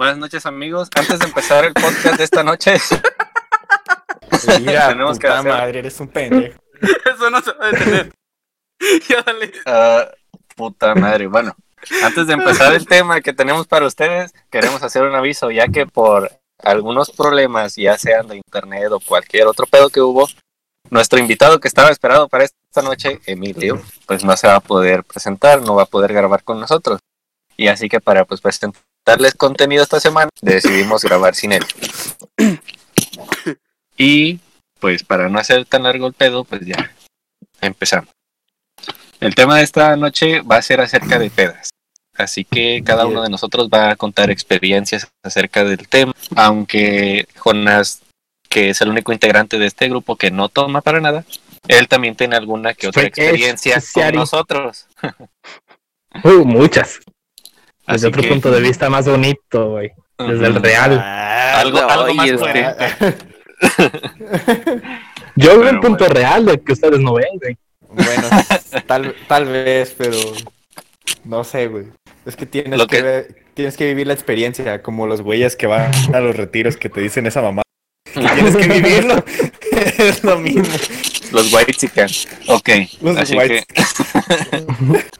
Buenas noches amigos. Antes de empezar el podcast de esta noche, Mira, Tenemos que puta hacer- madre, eres un pendejo. Eso no se va a entender. ya dale. ah, puta madre, bueno, antes de empezar el tema que tenemos para ustedes, queremos hacer un aviso, ya que por algunos problemas, ya sean de internet o cualquier otro pedo que hubo, nuestro invitado que estaba esperado para esta noche, Emilio, pues no se va a poder presentar, no va a poder grabar con nosotros. Y así que para pues presentarles contenido esta semana, decidimos grabar sin él. Y pues para no hacer tan largo el pedo, pues ya empezamos. El tema de esta noche va a ser acerca de pedas. Así que cada uno de nosotros va a contar experiencias acerca del tema, aunque Jonas, que es el único integrante de este grupo que no toma para nada, él también tiene alguna que otra experiencia con nosotros. Uh, muchas. Así Desde otro que- punto de vista más bonito, güey. Desde el real. Ah, Algo, algo más coherente. Yo veo un punto real de que ustedes no ven, güey. Bueno, tal, tal vez, pero no sé, güey. Es que tienes Lo que, que- ver- tienes que vivir la experiencia, como los güeyes que van a los retiros que te dicen esa mamá. Tienes que vivirlo. es lo mismo. Los white chicken. Ok. Los así white que,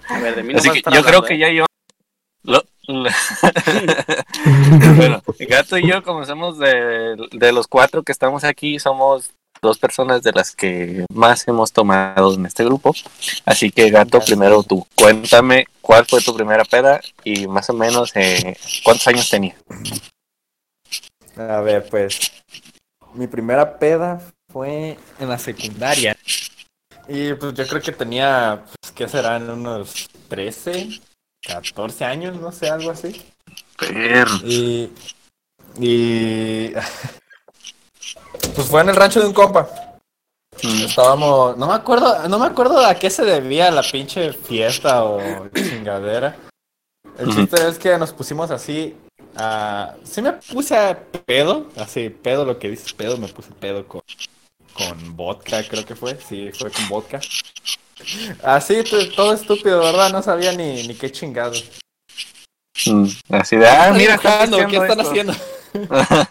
A ver, de mí no así que yo creo que ya yo. Lo- lo- bueno, Gato y yo, como somos de, de los cuatro que estamos aquí, somos dos personas de las que más hemos tomado en este grupo. Así que, Gato, Gato. primero tú, cuéntame cuál fue tu primera peda y más o menos eh, cuántos años tenía. A ver, pues. Mi primera peda fue en la secundaria. Y pues yo creo que tenía, pues, ¿qué serán? Unos 13, 14 años, no sé, algo así. Y. Y. Pues fue en el rancho de un compa. Mm, Estábamos. No me acuerdo, no me acuerdo a qué se debía la pinche fiesta o chingadera. El chiste es que nos pusimos así. a- sí me puse a pedo. Así, pedo, lo que dices pedo, me puse pedo con, con vodka, creo que fue. Sí, fue con vodka. Así, todo estúpido, ¿verdad? No sabía ni, ni qué chingados. mm, Así de, ah, mira, dibujando, ¿qué están haciendo haciendo?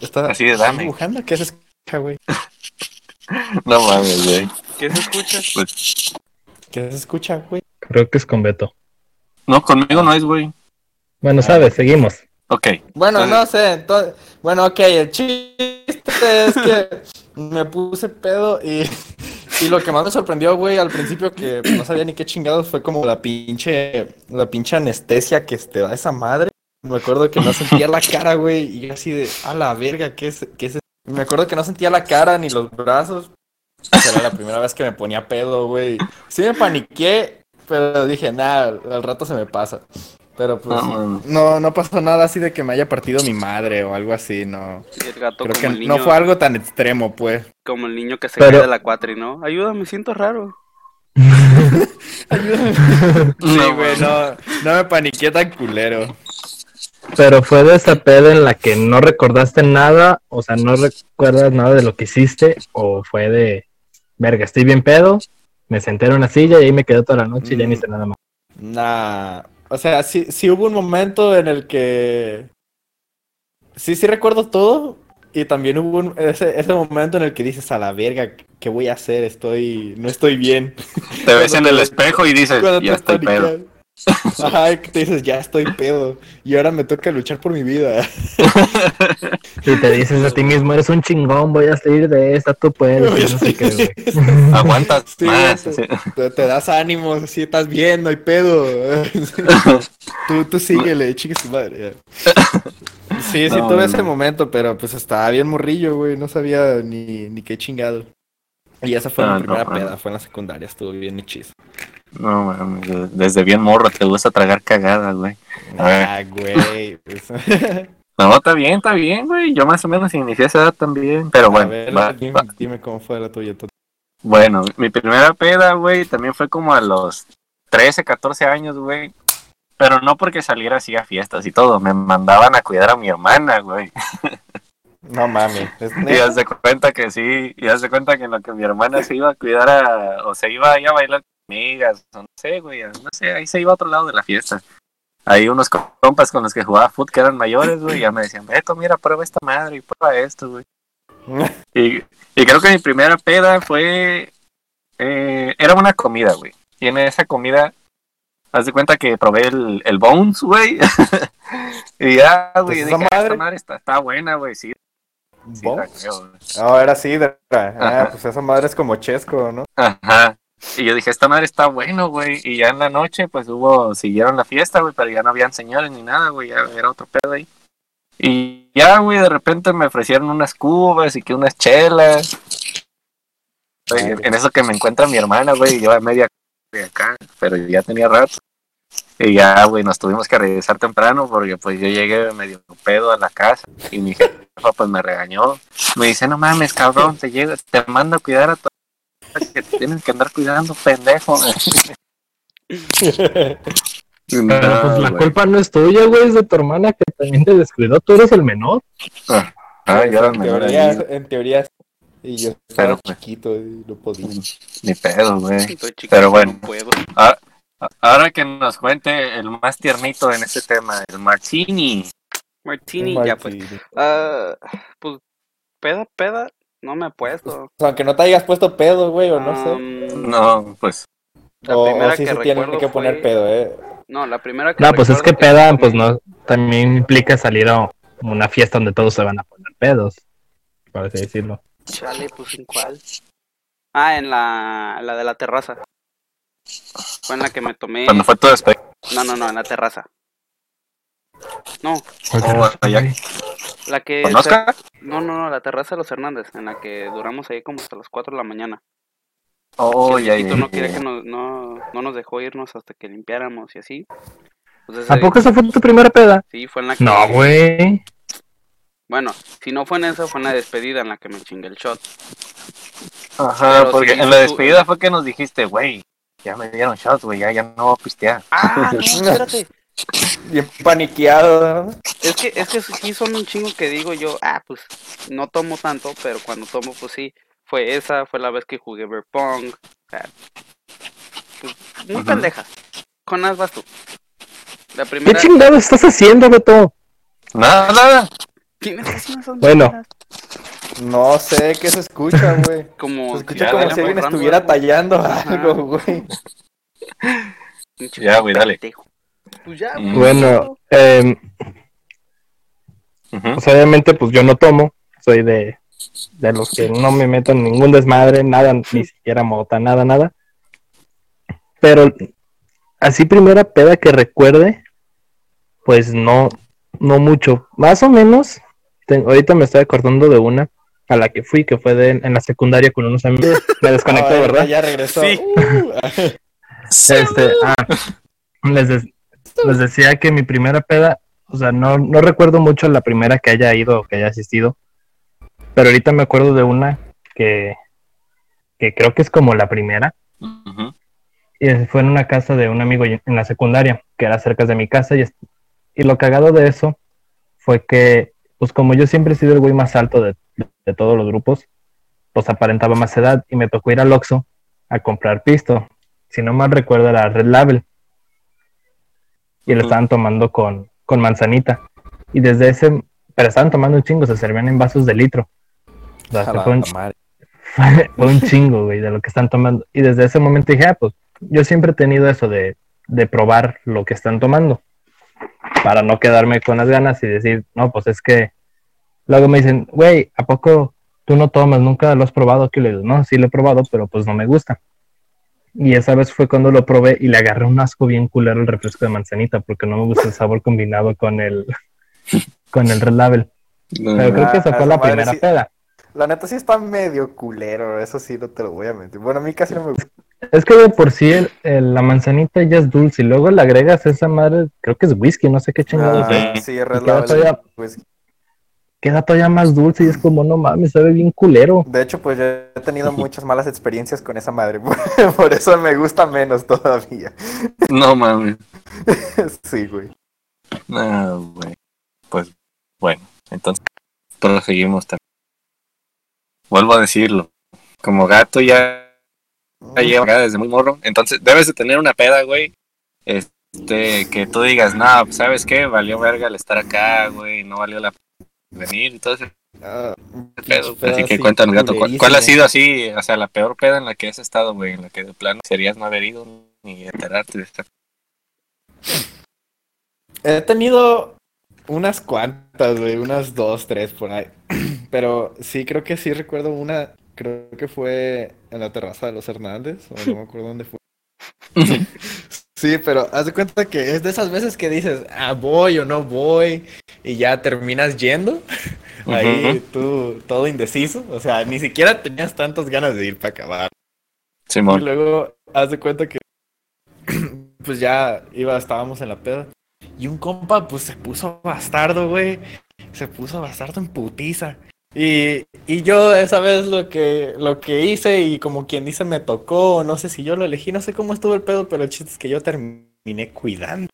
Está- Así de, ¿están dame. dibujando? ¿Qué se escucha, güey? no mames, güey. ¿Qué se escucha? Pues, ¿Qué se escucha, güey? Creo que es con Beto. no, conmigo no es, güey. Bueno, sabes, seguimos. Ok. Bueno, Entonces- no sé, entonces, bueno, ok, el chiste es que me puse pedo y, y lo que más me sorprendió, güey, al principio que no sabía ni qué chingados fue como la pinche, la pinche anestesia que te da esa madre. Me acuerdo que no sentía la cara, güey, y así de, a la verga, ¿qué es, qué es? Me acuerdo que no sentía la cara ni los brazos. Era la primera vez que me ponía pedo, güey. Sí me paniqué, pero dije, nada, al rato se me pasa. Pero pues No, no, no pasó nada así de que me haya partido mi madre o algo así, no. Y el gato Creo como que el niño, no fue algo tan extremo, pues. como el niño que se Pero- cae de la cuatri, ¿no? Ayúdame, siento raro. Sí, No, güey, no, no me paniqué tan culero. Pero fue de esa peda en la que no recordaste nada, o sea, no recuerdas nada de lo que hiciste, o fue de, verga, estoy bien pedo, me senté en una silla y ahí me quedé toda la noche y ya ni Mm. hice nada más. Nah, o sea, sí, sí hubo un momento en el que... Sí, sí recuerdo todo. Y también hubo un- ese, ese momento en el que dices, a la verga, ¿qué voy a hacer? Estoy... No estoy bien. Te ves en el espejo y dices, ya estoy pedo. Paniqueas. Ajá, y que te dices, ya estoy pedo. Y ahora me toca luchar por mi vida. Y te dices a ti mismo, eres un chingón, voy a salir de esta, tú puedes, no sé qué, güey. Aguantas Sí, más. te- así. Te, te das ánimos, así estás bien, no hay pedo. tú, tú síguele, chique su madre. ya. Sí, sí, No, tuve no, ese momento, pero pues estaba bien morrillo, güey. No sabía ni, ni qué chingado. Y esa fue Ah, mi primera peda, fue en la secundaria, estuvo bien hechizo. No, mames, desde bien morro te gusta tragar cagadas, güey. A ver. Ah, güey. pues. No, está bien, está bien, güey. Yo más o menos inicié a esa edad también. Pero A bueno, ver, va- dime, va. dime cómo fue la tuya. bueno, mi primera peda, güey, también fue como a los 13, 14 años, güey. Pero no porque saliera así a fiestas y todo. Me mandaban a cuidar a mi hermana, güey. No mames. ¿es Y haz de cuenta que sí, y haz de cuenta que en lo que mi hermana se iba a cuidar a, o se iba ahí a bailar amigas, no sé, güey, no sé, ahí se iba a otro lado de la fiesta. Hay unos compas con los que jugaba fútbol que eran mayores, güey, y ya me decían, Beto, mira, prueba esta madre y prueba esto, güey. Y, y creo que mi primera peda fue. eh, era una comida, güey. Y en esa comida, haz de cuenta que probé el, el Bones, güey. y ya, güey, Pues dije, esa "Ah, esta madre". madre está, está buena, güey, sí. sí ¿Bones? creo, güey. No, era sidra. Ah, Ajá. pues esa madre es como chesco, ¿no? Ajá. Y yo dije, esta madre está bueno, güey. Y ya en la noche, pues hubo, siguieron la fiesta, güey, pero ya no habían señores ni nada, güey, ya era otro pedo ahí. Y ya, güey, de repente me ofrecieron unas cubas y que unas chelas. Ah, en eso que me encuentra mi hermana, güey, y yo a media de acá, pero ya tenía rato. Y ya, güey, nos tuvimos que regresar temprano porque pues yo llegué medio pedo a la casa y mi jefa pues me regañó. Me dice, no mames, cabrón, te llega, te mando a cuidar a tu que te tienes que andar cuidando, pendejo. Pero pues la culpa no es tuya, güey, es de tu hermana que también te descuidó. Tú eres el menor. Ah, yo era el en, menor teoría, en teoría, y yo Pero, estaba pues. chiquito y no podía. Ni pedo, güey. Pero bueno. no puedo. A- Ahora que nos cuente el más tiernito en este tema, el Martini. Martini, ya pues. Ah, pues, peda, peda, no me he puesto. O sea, aunque no te hayas puesto pedo, güey, o no sé. No, pues, La O, o primera sí que se recuerdo que poner fue- pedo, eh. No, la primera que No, pues es que recuerdo peda, tomé- pues no, también implica salir a una fiesta donde todos se van a poner pedos, así decirlo. Chale, pues en cuál. Ah, en la, la de la terraza. Fue en la que me tomé. cuando fue tu despedida. No, no, no, en la terraza. No, Oh, ya. La que. ¿Conozca? No, no, no, la terraza de los Hernández, en la que duramos ahí como hasta las 4 de la mañana. Oh, ya, ya, no quería que nos, no, no nos dejó irnos hasta que limpiáramos y así. Entonces, ¿A eh, poco esa fue tu primera peda? Sí, fue en la que. No, güey. Bueno, si no fue en esa, fue en la despedida en la que me chingué el shot. Ajá, Pero porque sí, en la tú- despedida fue que nos dijiste, güey, ya me dieron shots, güey, ya, ya no voy a pistear. Ah, no, espérate. Bien paniqueado, ¿no? Es que, es que sí son un chingo que digo yo, ah, pues no tomo tanto, pero cuando tomo, pues sí. Fue esa, fue la vez que jugué Beer Pong. o sea, pues, muy Ujú. pendeja. Con las vas tú. La ¿Qué primera. chingado estás haciendo, Beto? Nada, nada. ¿Quién está haciendo esas Bueno. No sé qué se escucha, güey. Como. Se escucha como si alguien pues, estuviera tallando algo, güey. Ya, güey, dale. pendejo. Pues ya, Mm. güey, Bueno, eh, Ujú. pues obviamente pues yo no tomo, soy de, de los que no me meto en ningún desmadre, nada, ni siquiera mota, nada, nada. Pero así primera peda que recuerde, pues no, no mucho. Más o menos, te- ahorita me estoy acordando de una a la que fui, que fue de, en la secundaria con unos amigos. Me desconecté, ¿verdad? Ya regresó. Sí. Uh, Este, ah, les, de- les decía que mi primera peda, o sea, no, no recuerdo mucho la primera que haya ido o que haya asistido, pero ahorita me acuerdo de una que, que creo que es como la primera, y fue en una casa de un amigo en la secundaria, que era cerca de mi casa, y, y lo cagado de eso fue que, pues como yo siempre he sido el güey más alto de, de todos los grupos, pues aparentaba más edad, y me tocó ir al Oxxo a comprar pisto, si no mal recuerdo era Red Label, y lo estaban tomando con, con manzanita, y desde ese, pero estaban tomando un chingo, se servían en vasos de litro. O sea, un, fue un chingo, güey, de lo que están tomando. Y desde ese momento dije, ah, pues yo siempre he tenido eso de, de probar lo que están tomando para no quedarme con las ganas y decir, no, pues es que luego me dicen, güey, ¿a poco tú no tomas? ¿Nunca lo has probado? Que le digo, no, sí lo he probado, pero pues no me gusta. Y esa vez fue cuando lo probé y le agarré un asco bien culero el refresco de manzanita porque no me gusta el sabor combinado con el con el Red Label. Pero creo que esa fue la primera sí. peda. La neta sí está medio culero, eso sí no te lo voy a mentir. Bueno, a mí casi no me gusta. Es que de por sí el- el- la manzanita ya es dulce y luego le agregas esa madre, creo que es whisky, no sé qué chingados Ah, es. sí, Red Label, todavía- pues, Queda todavía más dulce y es como, no mames, sabe bien culero. De hecho, pues yo he tenido muchas malas experiencias con esa madre. Por eso me gusta menos todavía. No mames. Sí, güey. No, güey. Pues bueno, entonces proseguimos también. Vuelvo a decirlo. Como gato ya, ya lleva acá desde muy morro. Entonces debes de tener una peda, güey. Este, que tú digas, no, pues, ¿sabes qué? Valió verga el estar acá, güey, no valió la pena venir y todo ese Ah, pedo. Así que así cuéntanos, gato, ¿cuál, cuál ha sido así, o sea, la peor peda en la que has estado, güey? En la que de plano serías no haber ido ni enterarte de esta. He tenido unas cuantas, güey, unas dos, tres por ahí. Pero sí, creo que sí recuerdo una, creo que fue en la terraza de los Hernández, o no me acuerdo dónde fue. Sí, pero haz de cuenta que es de esas veces que dices, ah, voy o no voy, y ya terminas yendo. Ahí tú, todo indeciso. O sea, ni siquiera tenías tantas ganas de ir para acabar. Y Simón. luego, haz de cuenta que, pues ya iba, estábamos en la peda. Y un compa, pues se puso bastardo, güey. Se puso bastardo en putiza. Y, y yo esa vez lo que, lo que hice, y como quien dice, me tocó, no sé si yo lo elegí, no sé cómo estuvo el pedo, pero el chiste es que yo terminé cuidando.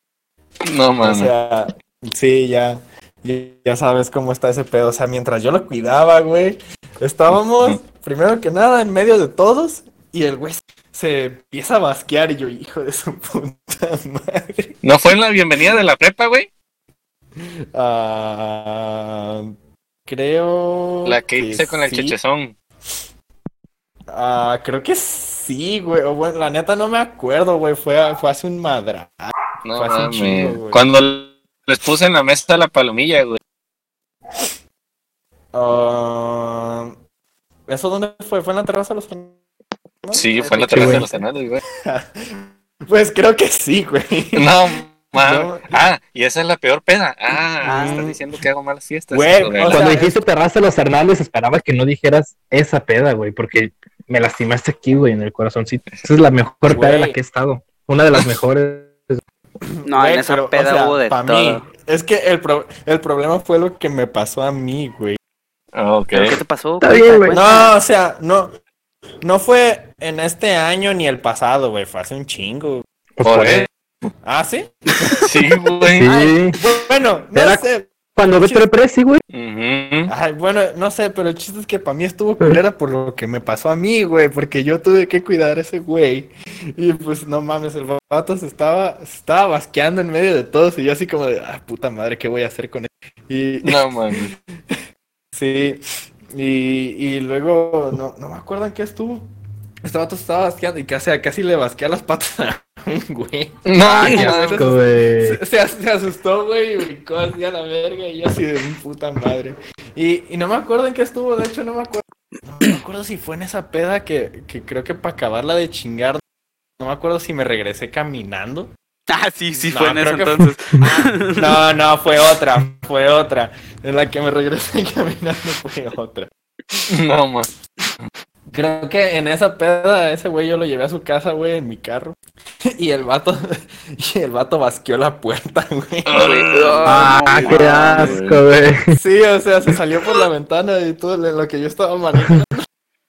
No, O mames. sea, sí, ya, ya, ya sabes cómo está ese pedo. O sea, mientras yo lo cuidaba, güey, estábamos, primero que nada, en medio de todos, y el güey se empieza a basquear, y yo, hijo de su puta madre. ¿No fue en la bienvenida de la prepa, güey? Ah, creo. La que hice con el sí. chechezón. Ah, creo que sí, güey. O bueno, la neta no me acuerdo, güey. Fue, fue hace un madra. No Fue hace un mames. chingo, güey. Cuando les puse en la mesa la palomilla, güey. Ah, ¿Eso dónde fue? ¿Fue en la terraza de los Fernández? Sí, fue en la terraza de los Hernández, güey. Pues creo que sí, güey. No, Ah, y esa es la peor peda. Ah, Ah. estás diciendo que hago malas fiestas. Güey, o Cuando sea, dijiste terraza los Hernández, esperaba que no dijeras esa peda, güey, porque me lastimaste aquí, güey, en el corazoncito. Esa es la mejor peda en la que he estado. Una de las mejores. No, Güey, en esa pero, o peda sea, hubo de pa' todo. mí, es que el, pro- el problema fue lo que me pasó a mí, güey. Ah, Ok. ¿Pero qué te pasó? Está bien, güey. No, o sea, no, no fue en este año ni el pasado, güey. Fue hace un chingo. Pues, Por por. ¿Ah, sí? Sí, güey. Sí. Bueno, no Era- sé. Cuando ves el precio, güey. Ujú. Ay, bueno, no sé, pero el chiste es que para mí estuvo culera por lo que me pasó a mí, güey, porque yo tuve que cuidar a ese güey. Y pues no mames, el vato se estaba, se estaba basqueando en medio de todos y yo así como de, ah, puta madre, ¿qué voy a hacer con él? Y No mames. sí, y, y luego, no, no me acuerdo en qué estuvo. Este vato se estaba basqueando y casi, casi le basquea las patas a un güey. No. Asco, güey. Se, se- se asustó, güey, y brincó así a la verga y yo así de mi puta madre. Y, y no me acuerdo en qué estuvo, de hecho no me acuerdo. No me acuerdo si fue en esa peda que, que creo que para acabarla de chingar, no me acuerdo si me regresé caminando. Ah, sí, sí, No, fue en que- entonces. No, no, fue otra, fue otra. En la que me regresé caminando fue otra. No mames. Creo que en esa peda, ese güey yo lo llevé a su casa, güey, en mi carro. Y el vato, y el vato basqueó la puerta, güey. Ah, no qué mames. asco, güey. Sí, o sea, se salió por la ventana y todo lo que yo estaba manejando.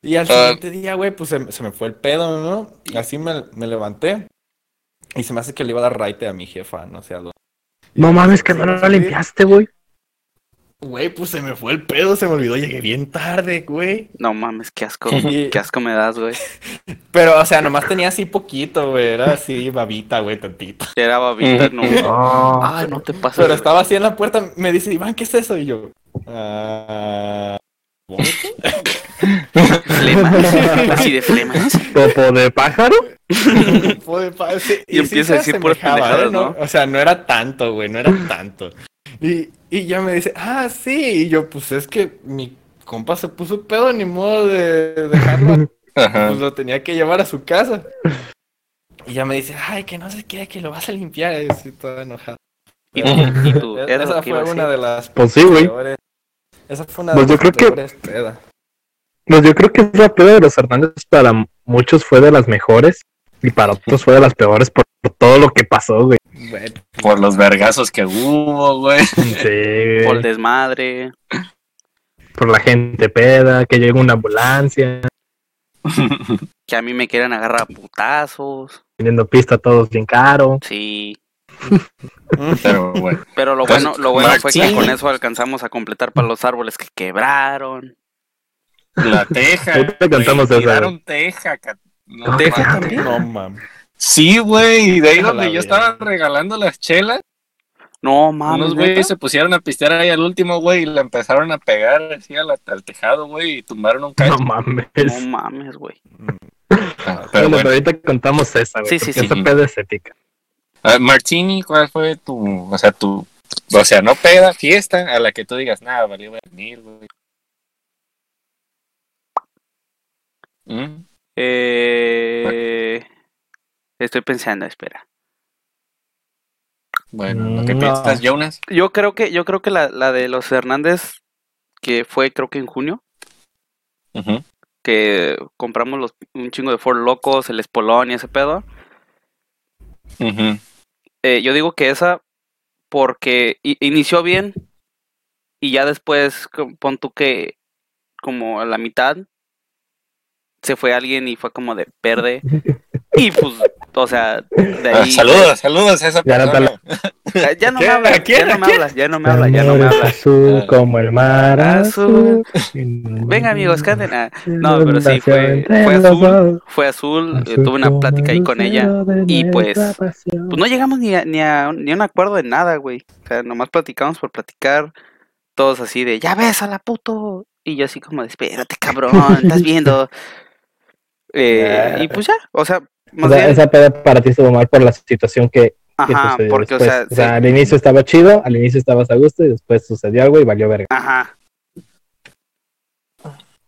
Y al Ah. siguiente día, güey, pues se, se me fue el pedo, ¿no? Así me, me levanté. Y se me hace que le iba a dar raite a mi jefa, no sé a dónde. No mames, que no lo limpiaste, güey. Güey, pues se me fue el pedo, se me olvidó, llegué bien tarde, güey. No mames, qué asco. Y- Qué asco me das, güey. Pero, o sea, nomás tenía así poquito, güey, era así babita, güey, tantito. Era babita, no. Ay, no te pases. Pero güey. estaba así en la puerta, me dice, Iván, ¿qué es eso? Y yo, ah... ¿vómito? Flema. Así de flemas. ¿Popo de pájaro? Fue pa- sí, Y empieza a decir puras asemejaba, pendejadas, ¿no? ¿no? O sea, no era tanto, güey, no era tanto. Y, y ya me dice, ah, sí. Y yo, pues es que mi compa se puso pedo, ni modo de dejarlo. Ajá. pues lo tenía que llevar a su casa. Y ya me dice, ay, que no sé qué, que lo vas a limpiar. Y estoy toda enojada. Y tú, y tú, E- es Esa fue una de las Pues sí, güey. peores. Esa fue una Pues de yo las creo que- peores pedas. Pues yo creo que la peda de los Hernández para muchos fue de las mejores y para otros fue de las peores por, por todo lo que pasó, güey. Por los vergazos que hubo, güey. Sí, Por el güey. desmadre. por la gente peda, que llegó una ambulancia, Que a mí me quieren agarrar a putazos. vendiendo pista a todos bien caro. Sí. Pero bueno. Pero lo bueno, lo bueno fue que con eso alcanzamos a completar para los árboles que quebraron. La teja. Ahorita cantamos güey, esa, Tiraron teja. No, mames. también. no mames. Sí, güey, y de ahí donde la yo estaba regalando las chelas, No mames. unos güeyes se pusieron a pistear ahí al último, güey, y le empezaron a pegar así la- al tejado, güey, y tumbaron un cacho. No mames. No mames, güey. Ah, Pero, bueno, ahorita contamos esa, güey. Sí, sí, sí. Esa pedo es épica. Ah, Martini, ¿cuál fue tu, o sea, tu, o sea, no peda, fiesta, a la que tú digas, nada, valió venir, güey? ¿Mm? Eh... Estoy pensando, espera. Bueno, lo que No. piensas, Jonas. Yo creo que, yo creo que la, la de los Hernández, que fue creo que en junio, que compramos los, un chingo de Ford Locos, el Espolón y ese pedo. Eh, yo digo que esa porque inició bien y ya después pon tú que como a la mitad se fue alguien y fue como de verde y pues o sea de Ah, ahí saludos, saludos a esa Ya no te persona. ya, no me habla ya no ¿A me quién? habla ya no me habla ya no me Amor habla azul Ah. como el mar Azul. azul. venga amigos canten ah. No, pero sí, fue- fue azul, fue azul, eh, azul tuve una plática ahí con ella y, pues, pues no llegamos ni a, ni a ni a un acuerdo de nada, güey. O sea, nomás platicamos por platicar, todos así de, ya ves a la puto. Y yo así como de, espérate, cabrón, estás viendo. Eh, y pues ya, o sea, O más sea, bien, esa peda para ti estuvo mal por la situación que, que ajá, sucedió porque, después. o sea, sí, al inicio estaba chido, al inicio estabas a gusto y después sucedió algo y valió verga. ajá,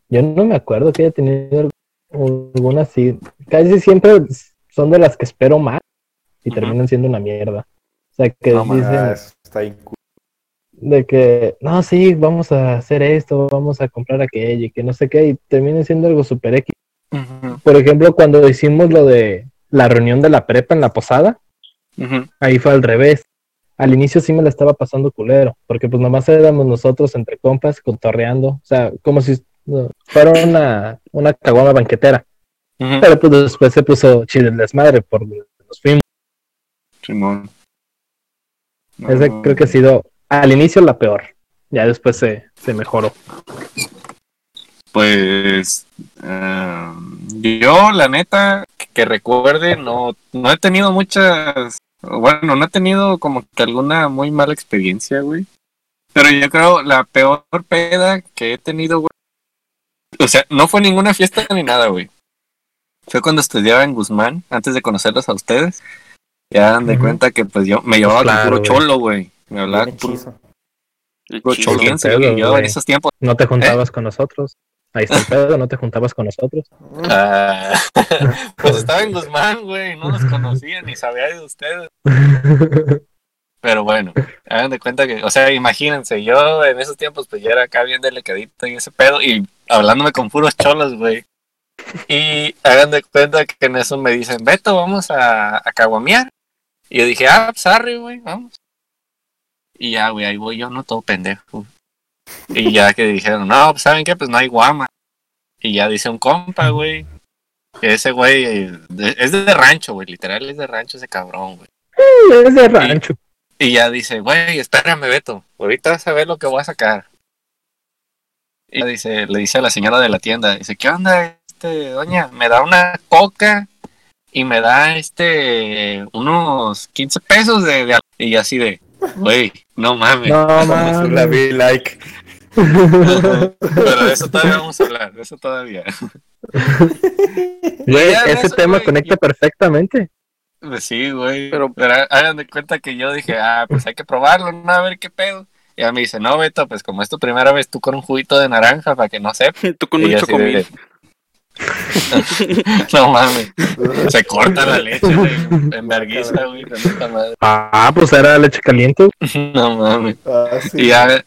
Yo no me acuerdo que haya tenido alguna así. Casi siempre son de las que espero más y terminan siendo una mierda. O sea, que No, dicen Ah, eso está ahí cool. de que, no, sí, vamos a hacer esto, vamos a comprar aquello y que no sé qué, y terminan siendo algo super X. Por ejemplo, cuando hicimos lo de la reunión de la prepa en la posada, ahí fue al revés. Al inicio sí me la estaba pasando culero, porque pues nomás éramos nosotros entre compas, cotorreando, o sea, como si fuera una, una caguama banquetera. Pero pues después se puso chido el desmadre por nos fuimos. Simón. No, creo que ha sido al inicio la peor. Ya después se, se mejoró. Pues eh, yo, la neta, que, recuerde, no, no he tenido muchas, bueno, no he tenido como que alguna muy mala experiencia, güey. Pero yo creo la peor peda que he tenido, güey. O sea, no fue ninguna fiesta ni nada, güey. Fue cuando estudiaba en Guzmán, antes de conocerlos a ustedes. Ya dan de cuenta que pues yo me llevaba claro, con puro güey. cholo, güey. Me hablaba con puro, puro choliense, pedo. Yo en esos tiempos No te juntabas con nosotros. Ahí está el pedo, no te juntabas con nosotros. Ah, pues estaba en Guzmán, güey, no los conocía ni sabía de ustedes. Pero bueno, hagan de cuenta que, o sea, imagínense, yo en esos tiempos pues ya era acá bien delicadito y ese pedo y hablándome con puros cholos, güey. Y hagan de cuenta que en eso me dicen, Beto, vamos a, a caguamear. Y yo dije, ah, pues arre, güey, vamos. Y ya, güey, ahí voy yo, no todo pendejo. Y ya que dijeron, no, pues saben qué, pues no hay guama. Y ya dice un compa, güey. Que ese güey eh, es de rancho, güey, literal es de rancho ese cabrón, güey. es de rancho. Y ya dice, güey, espérame, Beto, ahorita vas a ver lo que voy a sacar. Y ya dice, le dice a la señora de la tienda, dice, ¿qué onda, este, doña? Me da una coca y me da, este, unos 15 pesos de... de al-". y así de, güey, no mames. No La mames. vi like. Pero de eso todavía vamos a hablar, de eso todavía. Güey, ese eso, tema güey, conecta yo- perfectamente. Pues sí, güey. Pero- Pero, hagan de cuenta que yo dije, ah, pues hay que probarlo, ¿no? A ver qué pedo. Y ella me dice, no, Beto, pues como es tu primera vez tú con un juguito de naranja para que no sepa. Tú con Y un chocomil. de- no mames. Se corta la leche, güey. En güey. madre. Ah, pues era leche caliente. No mames. Ah, sí. Y ya,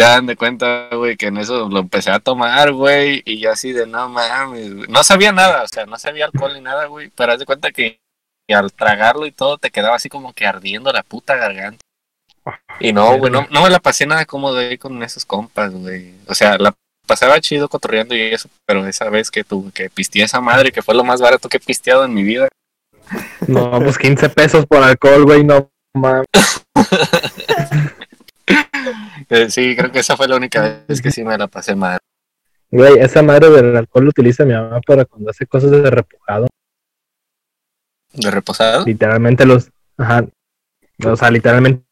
ya dan de cuenta, güey, que en eso lo empecé a tomar, güey. Y yo así de, no mames. güey. No sabía nada, o sea, no sabía alcohol ni nada, güey. Pero haz de cuenta que, que al tragarlo y todo te quedaba así como que ardiendo la puta garganta. Y no, güey, no, no me la pasé nada cómodo ahí con esos compas, güey. O sea, la pasaba chido cotorreando y eso, pero esa vez que tuve que pisteé esa madre, que fue lo más barato que he pisteado en mi vida. No, pues 15 pesos por alcohol, güey, no mames. Eh, sí, creo que esa fue la única vez que sí me la pasé mal. Güey, esa madre del alcohol lo utiliza mi mamá para cuando hace cosas de repujado. ¿De reposado? Literalmente los, ajá, o sea, literalmente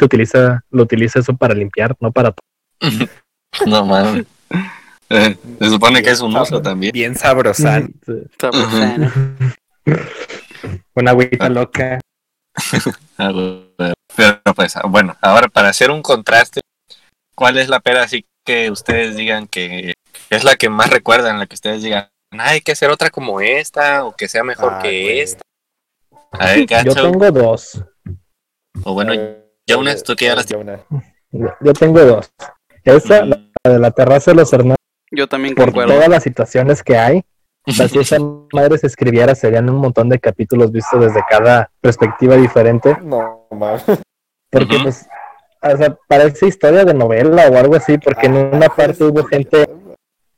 utiliza, lo utiliza eso para limpiar, no para No mames. Eh, se supone que es un oso también. Bien sabrosán. Sano. Una agüita loca. Pero pues, ah, bueno, ahora para hacer un contraste, ¿cuál es la peda así que ustedes digan que es la que más recuerdan, la que ustedes digan, "Ah, hay que hacer otra como esta o que sea mejor Ah, que güey. esta? A ver, Yo Gacho, tengo dos. o bueno, ya una tú que ya las una. Yo yo tengo dos. Esa, la de la terraza de los Hernández, Yo también por concuerdo. todas las situaciones que hay. O sea, si esa madre se escribiera, serían un montón de capítulos vistos desde cada perspectiva diferente. No, mames. Porque, pues, o sea, parece historia de novela o algo así, porque en una parte hubo gente,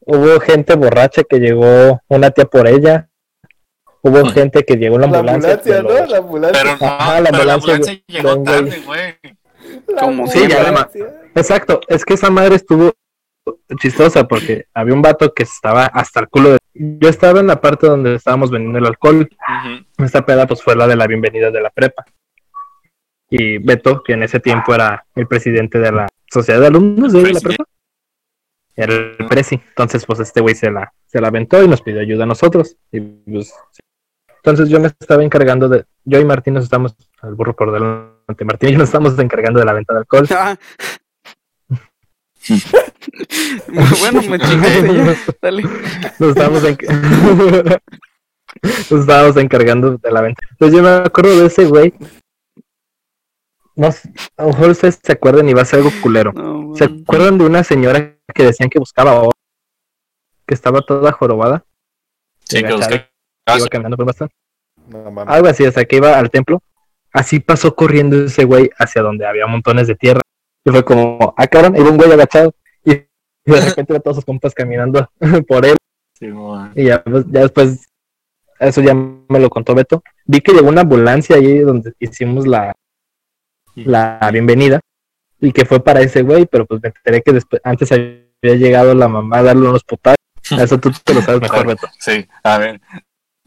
hubo gente borracha que llegó una tía por ella, hubo gente que llegó en la La ambulancia. ambulancia, pero- ¿no? La ambulancia. Pero no, Ajá, la pero la ambulancia llegó tarde, güey. Como Sí, ya. Exacto, es que esa madre estuvo chistosa porque había un vato que estaba hasta el culo de... Yo estaba en la parte donde estábamos vendiendo el alcohol. Esta peda pues fue la de la bienvenida de la prepa. Y Beto, que en ese tiempo era el presidente de la sociedad de alumnos de la prepa, era el presi. Entonces pues este güey se la, se la aventó y nos pidió ayuda a nosotros. Y, pues, sí. Entonces yo me estaba encargando de... Yo y Martín nos estamos... Al burro por delante. Martín y yo nos estamos encargando de la venta de alcohol. Bueno, me chingaste ya. Dale. Nos estábamos, en- Nos estábamos encargando de la venta. Entonces yo me acuerdo de ese güey. No, a lo mejor ustedes se acuerdan y va a ser algo culero. No, ¿Se acuerdan de una señora que decían que buscaba oro? Que estaba toda jorobada. Sí, que que iba caminando por bastante. No. Algo así, sea, que iba al templo. Así pasó corriendo ese güey hacia donde había montones de tierra. Y fue como, ah, cabrón, iba un güey agachado. Y, de repente iba todos sus compas caminando por él. Sí, Y ya, pues, ya después, eso ya me lo contó Beto. Vi que llegó una ambulancia ahí donde hicimos la, la bienvenida y que fue para ese güey, pero pues me enteré que después, antes había llegado la mamá a darle unos potazos. Eso tú te lo sabes mejor, Beto. Sí, a ver.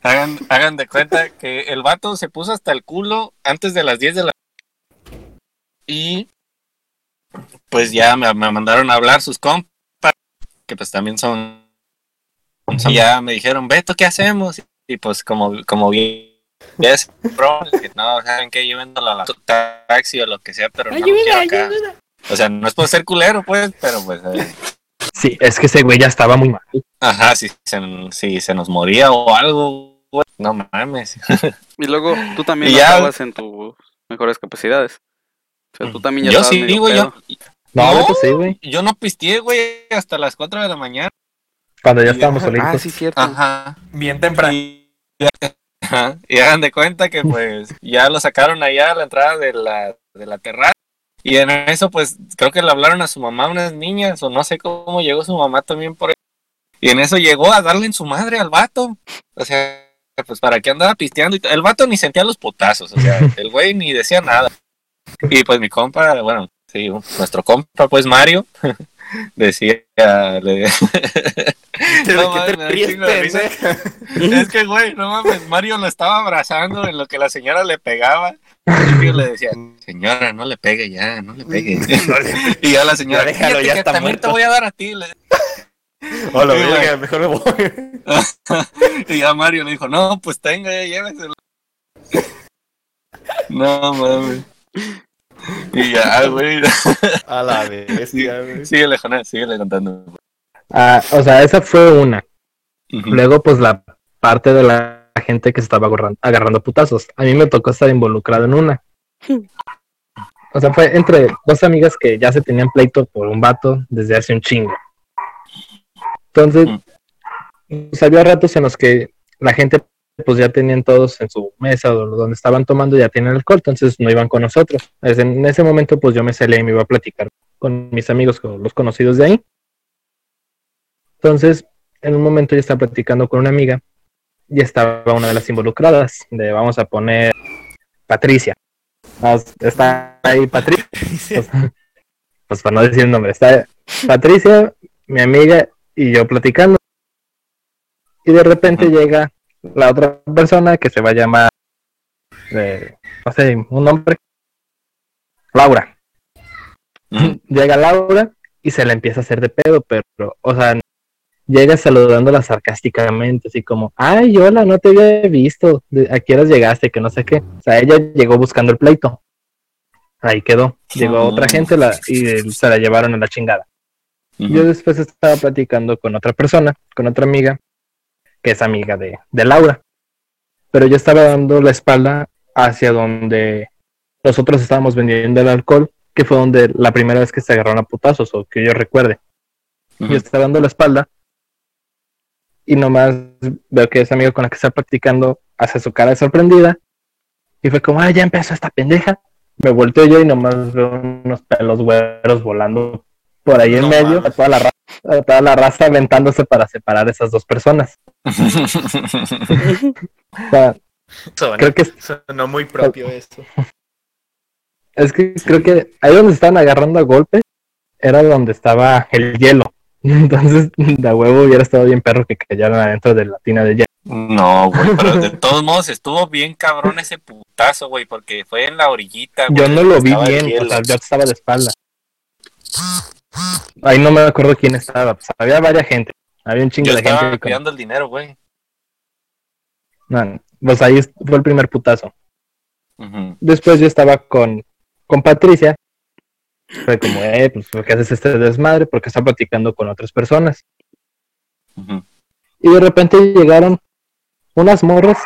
Hagan, hagan de cuenta que el vato se puso hasta el culo antes de las 10 de la y pues ya me, me mandaron a hablar sus compas, que pues también son y ya me dijeron, Beto, ¿qué hacemos? Y pues como, como bien es no, saben que yo vendo la, la taxi o lo que sea, pero no lo quiero acá. O sea, no es por ser culero, pues, pero pues eh, Sí, es que ese güey ya estaba muy mal. ajá, si se, si se nos moría o algo, güey, no mames. Y luego tú también Y no ya- estabas en tus mejores capacidades. O sea, tú también ya Yo sí, güey, yo. No, No. Beto sí, güey. yo no pisteé, güey, hasta las 4 de la mañana. Cuando ya estábamos solitos. Ah, sí, cierto. Ajá. Bien temprano. Y, ajá, y hagan de cuenta que pues ya lo sacaron allá a la entrada de la, de la terraza. Y en eso pues creo que le hablaron a su mamá unas niñas o no sé cómo llegó su mamá también por ahí. Y en eso llegó a darle en su madre al vato. O sea, pues para qué andaba pisteando. El vato ni sentía los potazos. O sea, el güey ni decía nada. Y pues mi compa, bueno, sí, nuestro compa pues Mario decía... le- ¿De No, mames, te ríes, de? Es que, güey, no mames, Mario lo estaba abrazando en lo que la señora le pegaba. Y yo le decía, señora, no le pegue ya, no le pegue. Y ya la señora, Ya déjalo, "Fíjate ya está también te muerto". voy a dar a ti. le- Hola, Sí, verga, mejor me voy. y ya Mario le dijo, no, pues tenga, ya lléveselo. no mames. Y ya, güey. A la bestia, güey. síguele, Jonás, síguele contando. Ah, o sea, esa fue una. Luego, pues la parte de la gente que se estaba agarrando, agarrando putazos. A mí me tocó estar involucrado en una. O sea, fue entre dos amigas que ya se tenían pleito por un vato desde hace un chingo. Entonces, pues, había ratos en los que la gente pues ya tenían todos en su mesa o donde estaban tomando ya tienen alcohol, entonces no iban con nosotros. En ese momento pues yo me salí y me iba a platicar con mis amigos, con los conocidos de ahí. Entonces, en un momento yo estaba platicando con una amiga y estaba una de las involucradas, de vamos a poner Patricia. Está ahí Patricia, pues, pues para no decir el nombre, está Patricia, mi amiga y yo platicando. Y de repente llega la otra persona que se va a llamar de, no sé, un nombre. Laura. Llega Laura y se le empieza a hacer de pedo, pero, o sea, llega saludándola sarcásticamente, así como, ay, hola, no te había visto, ¿De- ¿a qué horas llegaste? Que no sé qué. O sea, ella llegó buscando el pleito. Ahí quedó. Llegó otra gente la, y se la llevaron a la chingada. Yo después estaba platicando con otra persona, con otra amiga, que es amiga de, de Laura. Pero yo estaba dando la espalda hacia donde nosotros estábamos vendiendo el alcohol, que fue donde la primera vez que se agarraron a putazos, o que yo recuerde. Yo estaba dando la espalda y nomás veo que esa amiga con la que está practicando hace su cara de sorprendida y fue como, ah, ya empezó esta pendeja. Me volteo yo y nomás veo unos pelos güeros volando por ahí en medio, a toda la, ra- a toda la raza aventándose para separar esas dos personas. O sea, Sonó, creo que sonó muy propio esto. es que creo que ahí donde estaban agarrando a golpes era donde estaba el hielo. Entonces, de huevo hubiera estado bien perro que cayeran adentro de la tina de hielo. No, güey, pero de todos modos estuvo bien cabrón ese putazo, güey, porque fue en la orillita. güey, Yo no lo vi bien, o sea, yo estaba de espalda. Ahí no me acuerdo quién estaba, pues había varias gente, había un chingo Yo de estaba gente. con- cuidando el dinero, güey. No, pues ahí fue el primer putazo. Después yo estaba con, con Patricia. Fue como, eh, pues, ¿por qué haces este desmadre? Porque está platicando con otras personas. Y de repente llegaron unas morras.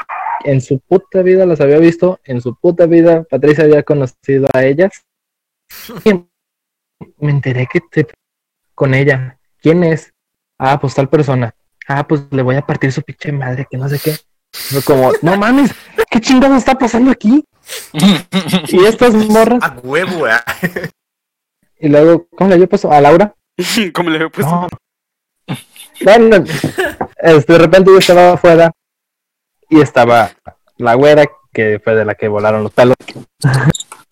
En su puta vida las había visto. En su puta vida Patricia había conocido a ellas. Y me enteré que te con ella. ¿Quién es? Ah, pues tal persona. Ah, pues le voy a partir su pinche madre, que no sé qué. Fue como, no mames, ¿qué chingado está pasando aquí? Y estas morras. A huevo, ah. Y luego, ¿cómo le dio paso? ¿A Laura? ¿Cómo le había puesto? No. Bueno, este, de repente yo estaba afuera y estaba la güera, que fue de la que volaron los pelos.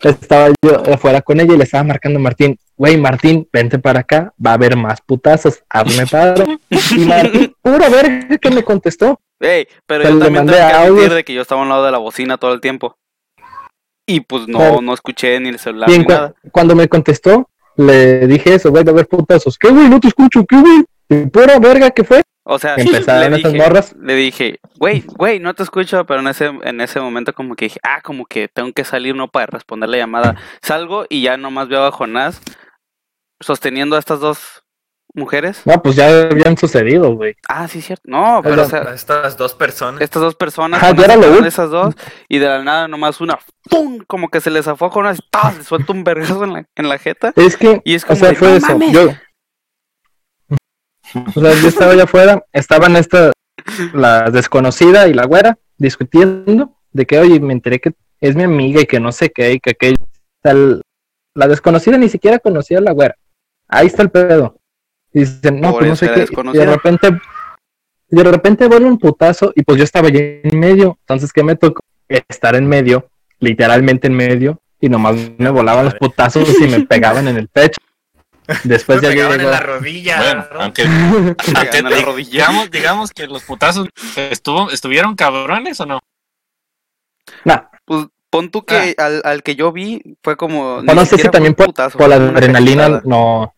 Estaba yo afuera con ella y le estaba marcando a Martín, güey, Martín, vente para acá, va a haber más putazos, hazme paro. Y Martín, pura verga que me contestó. Ey, pero yo también tengo que admitir de que yo estaba a un lado de la bocina todo el tiempo. Y pues no, Claro. no escuché ni el celular ni nada. cuando me contestó, le dije eso, güey, va a haber putazos. ¿Qué, güey? No te escucho, ¿qué, güey? Y pura verga que fue. O sea, Empezaron le esas dije, morras. le dije, güey, güey, no te escucho, pero en ese, en ese momento como que dije, ah, como que tengo que salir no para responder la llamada. Salgo y ya nomás veo a Jonás sosteniendo a estas dos mujeres. No, pues ya habían sucedido, güey. Ah, sí, cierto. No, pero o sea, Estas dos personas. estas dos personas, Jonás ya era lo esas dos, y de la nada nomás una, ¡pum! Como que se le zafó a Jonás y ¡tas! le suelta un vergazo en la, en la jeta. Es que, Y es o como sea, de, fue "No eso. mames". Yo, o sea, yo estaba allá afuera, estaban esta, la desconocida y la güera, discutiendo de que, oye, me enteré que es mi amiga y que no sé qué, y que aquello. Sea, la desconocida ni siquiera conocía a la güera. Ahí está el pedo. Y dicen, no, pues no sé qué. Y de repente, y de repente vuelve un putazo y pues yo estaba allí en medio. Entonces, ¿qué me tocó? Estar en medio, literalmente en medio, y nomás me volaban los putazos y me pegaban en el pecho. Después me ya llegó. en la rodilla. Bueno, ¿no? aunque, aunque la rodilla. digamos, digamos que los putazos estuvo, estuvieron cabrones o no. Nah, Pues pon tú que al, al que yo vi fue como. no, no sé si también por, putazo, por la adrenalina, no.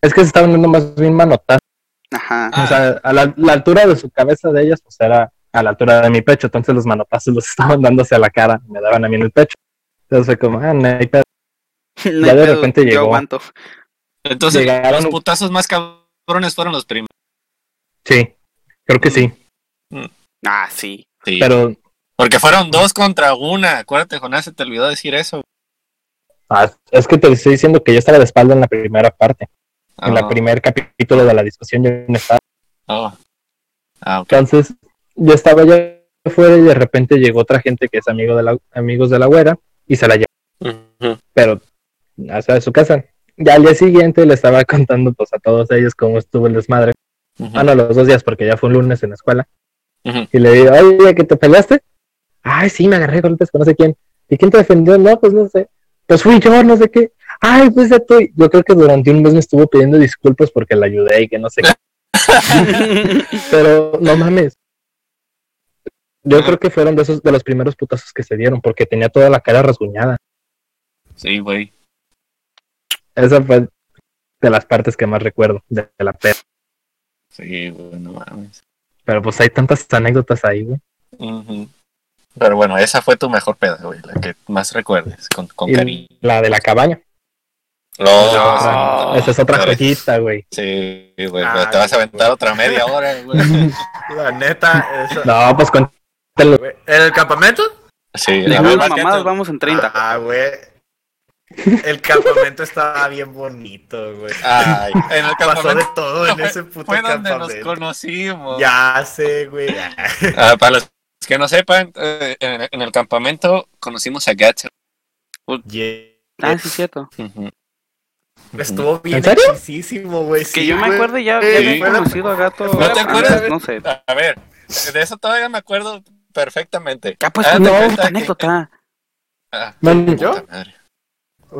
Es que se estaban dando más bien manotazos. Ajá. Ah. O sea, a la, la altura de su cabeza de ellas, pues era a la altura de mi pecho. Entonces los manotazos los estaban dando hacia la cara, me daban a mí en el pecho. Entonces fue como, ah, no hay pedo. No ya hay de pedo, repente Yo llegó. aguanto. Entonces, Llegaron- los putazos más cabrones fueron los primeros. Sí, creo que sí. Ah, sí. Sí. Pero Porque fueron dos contra una. Acuérdate, Jonás, se te olvidó decir eso. ah, es que te estoy diciendo que yo estaba de espalda en la primera parte. En Ah, el primer capítulo de la discusión yo no estaba. oh. Ah. Entonces, yo estaba allá afuera y de repente llegó otra gente que es amigo de la, amigos de la güera y se la llevó, Ujú. pero hasta de su casa. Ya al día siguiente le estaba contando pues a todos ellos cómo estuvo el desmadre. Ujú. Ah, no, los dos días porque ya fue un lunes en la escuela. Y le digo, oye, ¿que te peleaste? Ay, sí, me agarré golpes con no sé quién. ¿Y quién te defendió? No, pues no sé. Pues fui yo, no sé qué. Ay, pues ya tú. Yo creo que durante un mes me estuvo pidiendo disculpas porque la ayudé y que no sé qué. Pero no mames. Yo creo que fueron de esos de los primeros putazos que se dieron, porque tenía toda la cara rasguñada. Sí, güey. Esa fue de las partes que más recuerdo de, de la peda. Sí, güey, no mames. Pero pues hay tantas anécdotas ahí, güey. Pero bueno, esa fue tu mejor peda, güey, la que más recuerdes, con, con Y cariño. la de la cabaña. No, No. Esa es otra joyita, güey. Sí, güey, Ah, pero te vas a aventar otra media hora, güey. La neta, eso. No, pues cuéntalo. güey. ¿En el campamento? Sí, De a ver, puras más mamadas que- vamos en 30. Ah, güey. El campamento estaba bien bonito, güey. Ay, en el Pasó de campamento todo en ese puto fue donde nos campamento. conocimos. Ya sé, güey. Ah, para los que no sepan, eh, en, en el campamento conocimos a Gatcher. Yeah. Ah, sí, es cierto. Estuvo bien ¿En serio? hexísimo, güey. Que sí, yo me acuerdo ya, ya Sí. había conocido a Gato. ¿No te acuerdas? No sé. A ver, de eso todavía me acuerdo perfectamente. Ya pues, Haz de no, esta que- anécdota. Ah, ¿Yo? madre.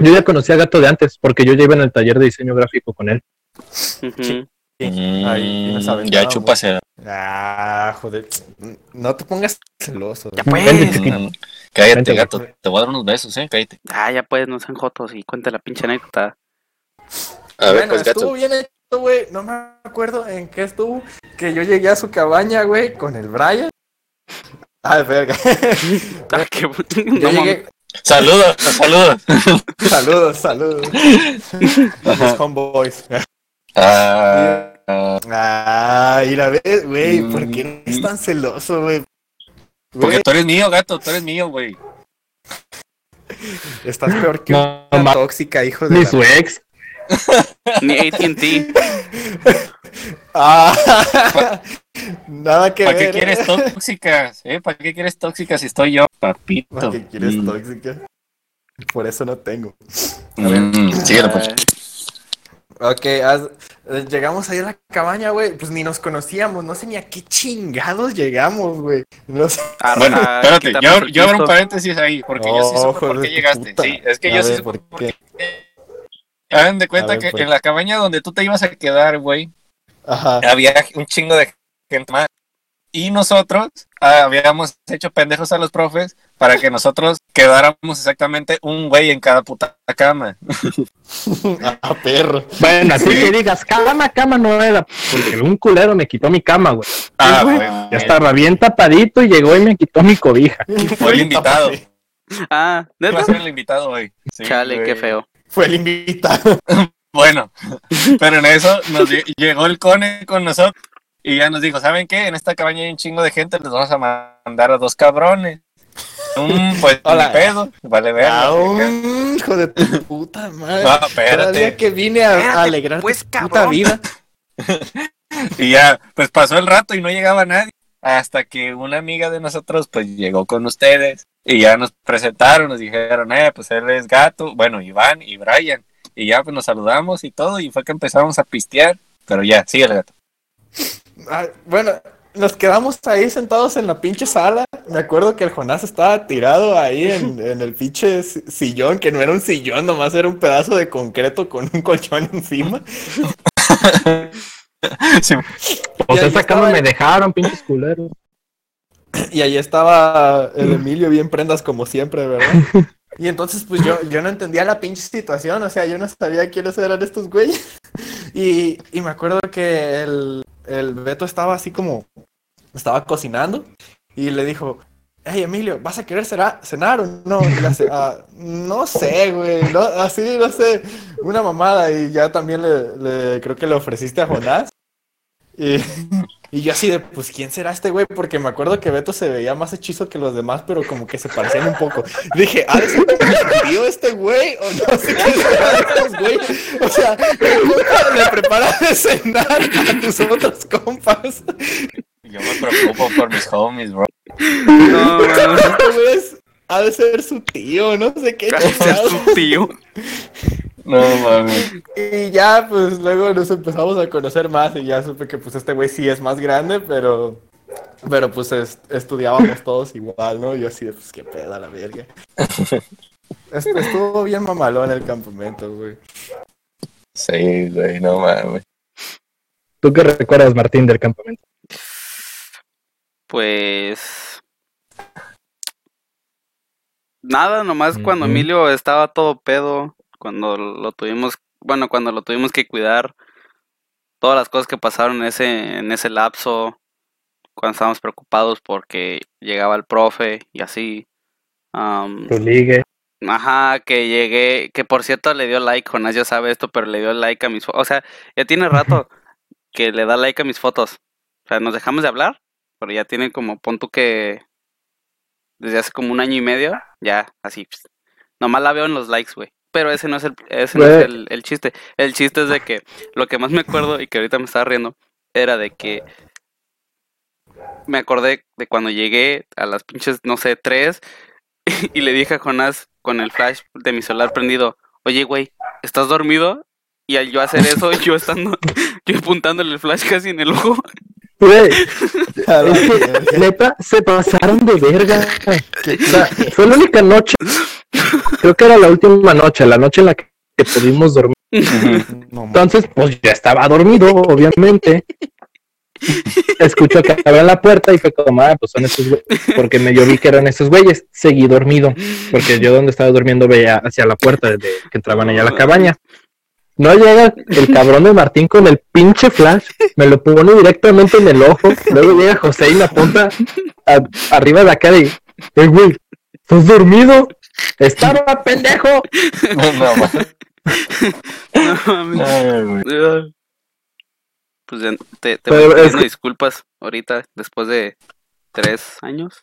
Yo ya conocí a Gato de antes, porque yo ya iba en el taller de diseño gráfico con él. Sí. Mm, Ahí nos ya chúpase. Ah, joder. No te pongas celoso. Ya pues. Mm, Cállate, Vente, gato. Te voy a dar unos besos, eh. Cállate. Ah, ya pues, no sean jotos y cuenta la pinche anécdota. A ver, bueno, pues, estuvo gato. bien hecho, güey. No me acuerdo en qué estuvo. Que yo llegué a su cabaña, güey, con el Brian. Ah, verga. Ah, qué Yo no llegué. Saludos, saludos. Saludos, saludos. Los homeboys. Ah, ah, y la vez, güey, ¿por qué Mm. eres tan celoso, güey? porque tú eres mío, gato. Tú eres mío, güey. estás peor que No, una tóxica, hijo de Ni la- su ex. Ni AT&T. Ah, nada que ¿Para ver. qué quieres tóxicas? ¿Eh? ¿Para qué quieres tóxicas si estoy yo, papito? ¿Para qué quieres Mm. tóxica? Por eso no tengo. Mm, síguele, pues. Ok, eh, llegamos ahí a la cabaña, güey. Pues ni nos conocíamos, no sé ni a qué chingados llegamos, güey. No sé. A- Bueno, a espérate, yo, abro un paréntesis ahí, porque yo sí supe Ojo por qué llegaste. puta. Sí, es que A yo sí ver, supe ¿por por qué? Hagan de cuenta ver, que ¿por en la cabaña donde tú te ibas a quedar, güey, Ajá. había un chingo de gente más. Y nosotros ah, habíamos hecho pendejos a los profes para que nosotros quedáramos exactamente un güey en cada puta cama. Ah, perro. Bueno, así que digas, cama, cama no era, porque un culero me quitó mi cama, güey. Ah, güey. Ya estaba bien tapadito y llegó y me quitó mi cobija. Fue el invitado. Ah, a ¿neta? ser el invitado hoy. Sí, Chale, güey. qué feo. Fue el invitado. Bueno, pero en eso nos lle- llegó el cone con nosotros y ya nos dijo, ¿saben qué? En esta cabaña hay un chingo de gente, les vamos a mandar a dos cabrones. Mm, pues Hola. pedo, vale ver. Un hijo de tu puta madre. No, Todavía espérate. que vine a, Espérate, a alegrar pues, tu puta cabrón. vida. Y ya, pues pasó el rato y no llegaba nadie. Hasta que una amiga de nosotros, pues llegó con ustedes y ya nos presentaron, nos dijeron, eh, pues él es gato, bueno, Iván y Brian. Y ya, pues nos saludamos y todo, y fue que empezamos a pistear. Pero ya, sigue el gato. Ah, bueno, nos quedamos ahí sentados en la pinche sala. Me acuerdo que el Jonás estaba tirado ahí en, en el pinche si- sillón, que no era un sillón, nomás era un pedazo de concreto con un colchón encima. Sí, Pues esa cama me dejaron, pinches culeros. Y ahí estaba el Emilio bien prendas como siempre, ¿verdad? Y entonces pues yo, yo no entendía la pinche situación, o sea, yo no sabía quiénes eran estos güeyes. Y, y me acuerdo que el, el Beto estaba así como, estaba cocinando y le dijo, hey Emilio, ¿vas a querer cera- cenar o no? "Ah, no sé, güey, no, así, no sé, una mamada y ya también le, creo que le ofreciste a Jonás. Y, y yo así de, pues, ¿quién será este güey? Porque me acuerdo que Beto se veía más hechizo que los demás, pero como que se parecían un poco. Dije, ¿ha de ser tío este güey? O no sé qué será estos güey. O sea, le prepara de cenar a tus otros compas. Yo me preocupo por mis homies, bro. No, no, no. Este güey es- ha de ser su tío, no sé qué. Ser chingados. su tío. No mames. Y ya, pues, luego nos empezamos a conocer más y ya supe que, pues, este güey sí es más grande, pero... Pero, pues, es- estudiábamos todos igual, ¿no? Yo así de, pues, qué pedo a la verga. Est- Estuvo bien mamalón el campamento, güey. Sí, güey, no mames. ¿Tú qué recuerdas, Martín, del campamento? Pues Nada, nomás cuando. Emilio estaba todo pedo, cuando lo tuvimos, bueno, cuando lo tuvimos que cuidar, todas las cosas que pasaron en ese, en ese lapso, cuando estábamos preocupados porque llegaba el profe y así. am, Tu ligue. Ajá, que llegué, que por cierto le dio like, Jonás ya sabe esto, pero le dio like a mis fotos. O sea, ya tiene rato que le da like a mis fotos. O sea, nos dejamos de hablar, pero ya tiene como, pon tú que desde hace como un año y medio, ya, así. pues, nomás la veo en los likes, güey. Pero ese no es el, ese no es el, el chiste. El chiste es de que lo que más me acuerdo y que ahorita me estaba riendo era de que me acordé de cuando llegué a las pinches, no sé, tres y le dije a Jonás con el flash de mi celular prendido, oye, güey, ¿estás dormido? Y al yo hacer eso, yo estando, yo apuntándole el flash casi en el ojo. Güey, es que, neta, se pasaron de verga. O sea, fue la única noche, creo que era la última noche, la noche en la que pudimos dormir. Entonces, pues ya estaba dormido, obviamente. Escucho que abren la puerta y fue como, ah, pues son esos güeyes. Porque me yo vi que eran esos güeyes. Seguí dormido. Porque yo donde estaba durmiendo veía hacia la puerta desde que entraban allá a la cabaña. No llega el cabrón de Martín con el pinche flash, me lo pone directamente en el ojo. Luego llega José y me apunta a- arriba de la cara y, eh, güey, ¿estás dormido? Estaba pendejo. No. No mames. Ay, güey. Pues ya te, te voy pidiendo que- disculpas ahorita, después de tres años.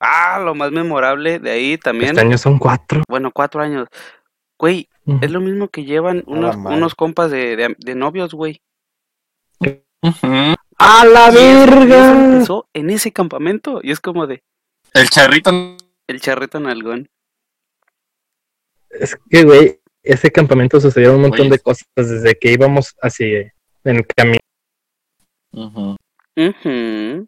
Ah, lo más memorable de ahí también. Este año son cuatro. Bueno, cuatro años. Güey, es lo mismo que llevan unos, compas de, de, de novios, güey. ¡A la eso- verga! empezó en ese campamento. Y es como de El charrito. el charrito nalgón. Es que, güey, ese campamento sucedieron un montón de cosas desde que íbamos así en el camino. Ujú. Ujú.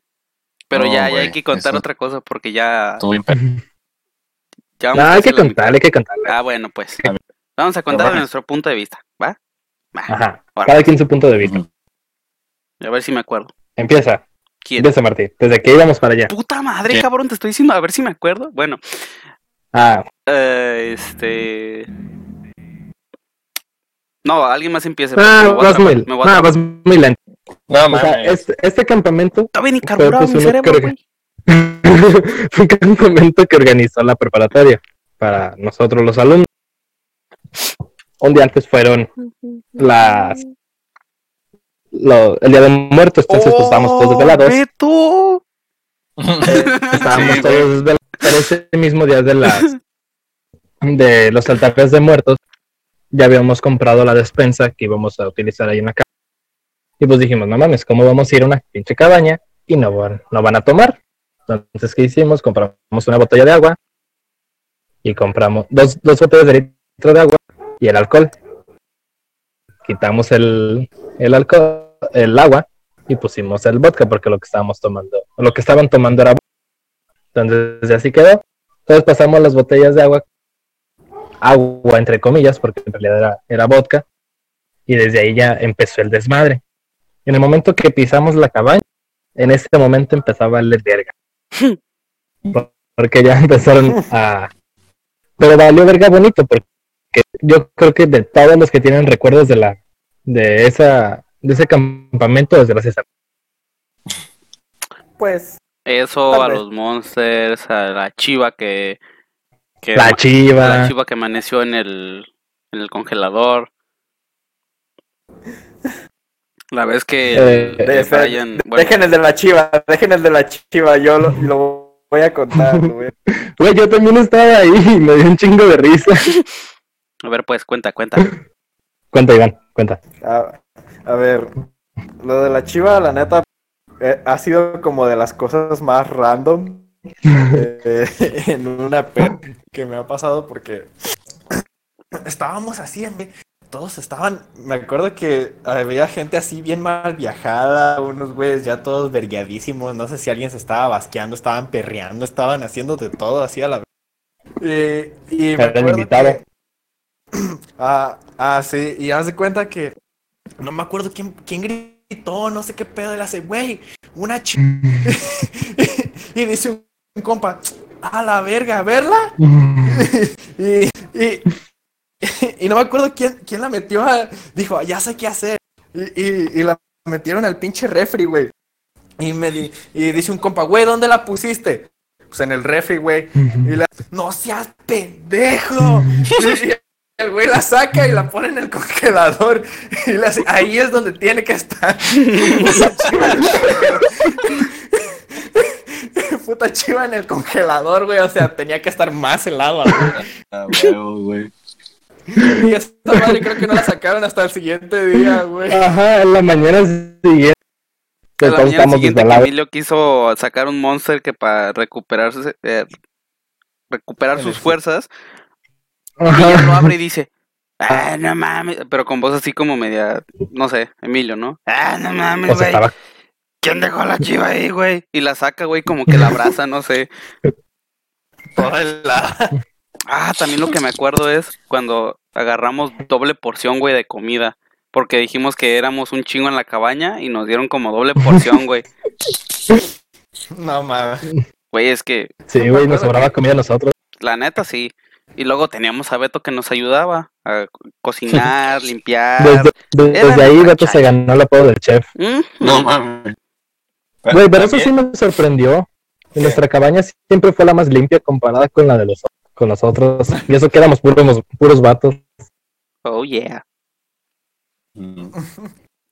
Pero No, ya, ya hay que contar eso- otra cosa porque ya, Estuvo bien No, hay que contarle, hay que contarle. Ah, bueno, pues. Vamos a contar de Ajá. nuestro punto de vista, ¿va? Va. Ajá. Ahora, Cada quien su punto de vista. A ver si me acuerdo. Empieza, ¿Quién? empieza Martín. Desde que íbamos para allá. Puta madre, cabrón, te estoy diciendo, a ver si me acuerdo. Bueno, Ah, eh, este. No, alguien más empiece. ah, vas muy, a ah, vas muy lento. No, O sea, este, este campamento fue, carburado pues, mi cerebro, que- güey. Fue un campamento que organizó la preparatoria para nosotros los alumnos. Un día antes fueron las lo- el día de muertos, entonces pues estábamos todos desvelados. ¡Beto! Estábamos Sí, todos desvelados. Pero ese mismo día de las de los altares de muertos, ya habíamos comprado la despensa que íbamos a utilizar ahí en la casa. Y pues dijimos, no mames, ¿cómo vamos a ir a una pinche cabaña y no van, no van a tomar? Entonces, ¿qué hicimos? Compramos una botella de agua y compramos dos, dos botellas de litro de agua y el alcohol. Quitamos el, el alcohol, el agua y pusimos el vodka porque lo que estábamos tomando, lo que estaban tomando era entonces así quedó. Entonces pasamos las botellas de agua, agua entre comillas, porque en realidad era, era vodka, y desde ahí ya empezó el desmadre. En el momento que pisamos la cabaña, en ese momento empezaba el verga. Por- Porque ya empezaron a... Pero valió verga bonito, porque yo creo que de todos los que tienen recuerdos de la de esa de ese campamento, desde la César. Pues, Eso, a vez. los monsters, a la chiva que. que La a la chiva. chiva que amaneció en el, en el congelador. La vez que Eh, el de- Brian. bueno, dejen el de la chiva, dejen el de la chiva, yo lo, lo voy a contar, Güey, yo también estaba ahí y me dio un chingo de risa. a ver, pues, cuenta, cuenta. Cuenta, Iván, cuenta. A, a ver, lo de la chiva, la neta, eh, ha sido como de las cosas más random eh, en una pe que me ha pasado porque estábamos así, en todos estaban, me acuerdo que había gente así bien mal viajada, unos güeyes ya todos vergueadísimos, no sé si alguien se estaba basqueando, estaban perreando, estaban haciendo de todo así a la Eh, y me invitado. Ah, ah, sí, y haz de cuenta que no me acuerdo quién, quién gritó, no sé qué pedo, le hace, güey, una ch... y dice un, un compa, a la verga, ¿verla? y, y, y no me acuerdo quién, quién la metió a... Dijo, ya sé qué hacer. Y, y, y la metieron al pinche refri, güey. Y me di- y dice un compa, güey, ¿dónde la pusiste? Pues en el refri, güey. Y la, no seas pendejo. Y el güey la saca y la pone en el congelador. Y le hace, ahí es donde tiene que estar. Puta chiva en el congelador, güey. O sea, tenía que estar más helado. güey. Ah, huevo, güey. Y esta madre creo que no la sacaron hasta el siguiente día, güey. Ajá, en la mañana siguiente. A la mañana estamos siguiente que. Emilio quiso sacar un monster que para recuperarse, eh, recuperar sus fuerzas, y ella lo abre y dice, ah, no mames, pero con voz así como media, no sé, Emilio, ¿no? Ah, no mames, güey, estaba ¿quién dejó la chiva ahí, güey? Y la saca, güey, como que la abraza, no sé. Toda helada. Ah, también lo que me acuerdo es cuando agarramos doble porción, güey, de comida. Porque dijimos que éramos un chingo en la cabaña y nos dieron como doble porción, güey. No mames. Güey, es que Sí, güey, nos sobraba comida a nosotros. La neta, sí. Y luego teníamos a Beto que nos ayudaba a co- cocinar, limpiar. Desde, de- Era desde ahí Beto se ganó el apodo del chef. Mm, No mames. Güey, pero eso sí me sorprendió. En nuestra cabaña siempre fue la más limpia comparada con la de los con los otros. Y eso que éramos puros, puros vatos. Oh, yeah. Mm.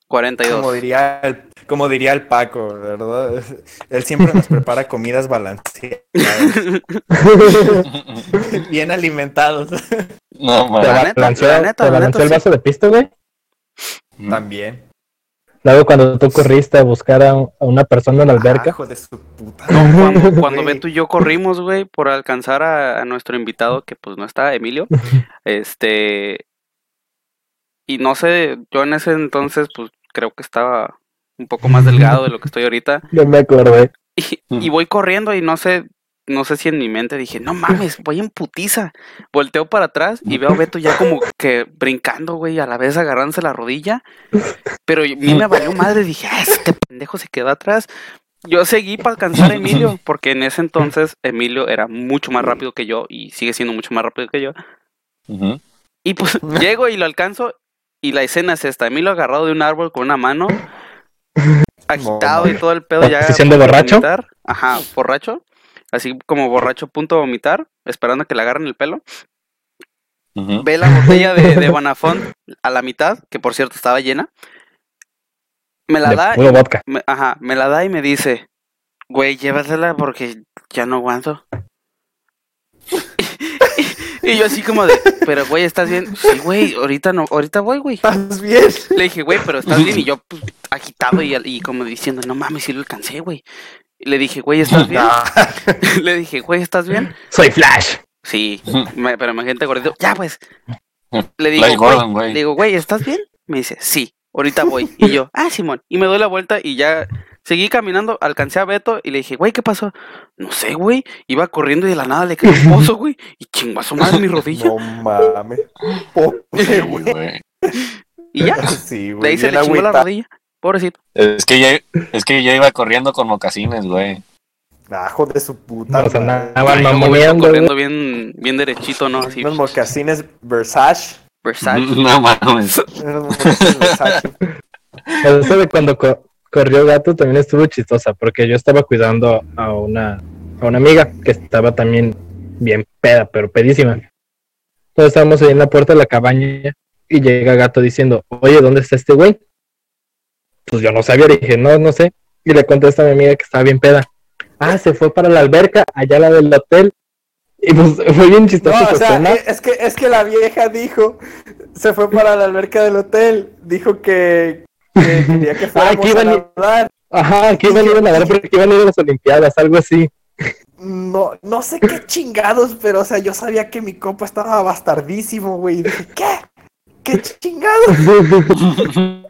42. Como diría el, como diría el Paco, ¿verdad? Él siempre nos prepara comidas balanceadas, bien alimentados. No Te mames. La neta, balanceó, la neta, te balanceó neta, el sí. vaso de pisto, güey. También. Luego cuando tú corriste a buscar a, un- a una persona en la Ah, alberca. hijo de su puta. Cuando, cuando Güey. Beto y yo corrimos, güey, por alcanzar a, a nuestro invitado, que pues no está, Emilio. Este. Y no sé, yo en ese entonces, pues creo que estaba un poco más delgado de lo que estoy ahorita. No me acordé. Y, y voy corriendo y no sé, no sé si en mi mente dije, no mames, voy en putiza. Volteo para atrás y veo a Beto ya como que brincando, güey, a la vez agarrándose la rodilla. Pero a mí me valió madre, dije, ah, este pendejo se quedó atrás. Yo seguí para alcanzar a Emilio, porque en ese entonces Emilio era mucho más rápido que yo y sigue siendo mucho más rápido que yo. Y pues llego y lo alcanzo y la escena es esta, Emilio agarrado de un árbol con una mano, agitado y todo el pedo ya. ¿Posición de a punto borracho? Ajá, borracho. Así como borracho a punto de vomitar, esperando a que le agarren el pelo. Ve la botella de, de Bonafont a la mitad, que por cierto estaba llena. Me la De da, puro vodka. me- ajá, me la da y me dice, güey, llévasela porque ya no aguanto. y yo así como de, pero güey, ¿estás bien? Sí, güey, ahorita no, ahorita voy, güey. ¿Estás bien? Le dije, güey, pero estás bien. Y yo, pues, agitado y, y como diciendo, no mames, si lo alcancé, güey. Y le dije, güey, ¿estás bien? le dije, güey, ¿estás bien? Soy Flash. Sí, me- pero imagínate gordito. Ya, pues. Le digo, güey, Gordon, güey. le digo, güey, ¿estás bien? Me dice, sí, ahorita voy. Y yo, ah, Simón. Y me doy la vuelta y ya seguí caminando, alcancé a Beto y le dije, güey, ¿qué pasó? No sé, güey. Iba corriendo y de la nada le cayó un pozo, güey. Y su madre mi rodilla. No mames. Pobre, Sí, güey. güey. Y ya, Sí, de güey. ahí se bien le chingó la rodilla. Pobrecito. Es que yo, es que yo iba corriendo con mocasines, güey. Ajo de su puta. O sea, madre. andaban Ay, yo, güey, mamoneando, güey. corriendo bien, bien derechito, ¿no? Así, Unos mocasines Versace. Versace. No mames. Versace. Eso de cuando co- corrió gato también estuvo chistosa, porque yo estaba cuidando a una, a una amiga que estaba también bien peda, pero pedísima. Entonces estábamos ahí en la puerta de la cabaña y llega gato diciendo, oye, ¿dónde está este güey? Pues yo no sabía, le dije, no, no sé. Y le contesta a mi amiga que estaba bien peda. Ah, se fue para la alberca, allá la del hotel. Y pues fue bien No, chistoso o sea, eh, es que, es que la vieja dijo, se fue para la alberca del hotel, dijo que, que quería que fuéramos que a iban y- nadar. Ajá, que iban a ir a nadar porque iban a ir a las Olimpiadas, algo así. No, no sé qué chingados, pero o sea, yo sabía que mi compa estaba bastardísimo, güey. Y dije, ¿qué? ¿Qué chingados?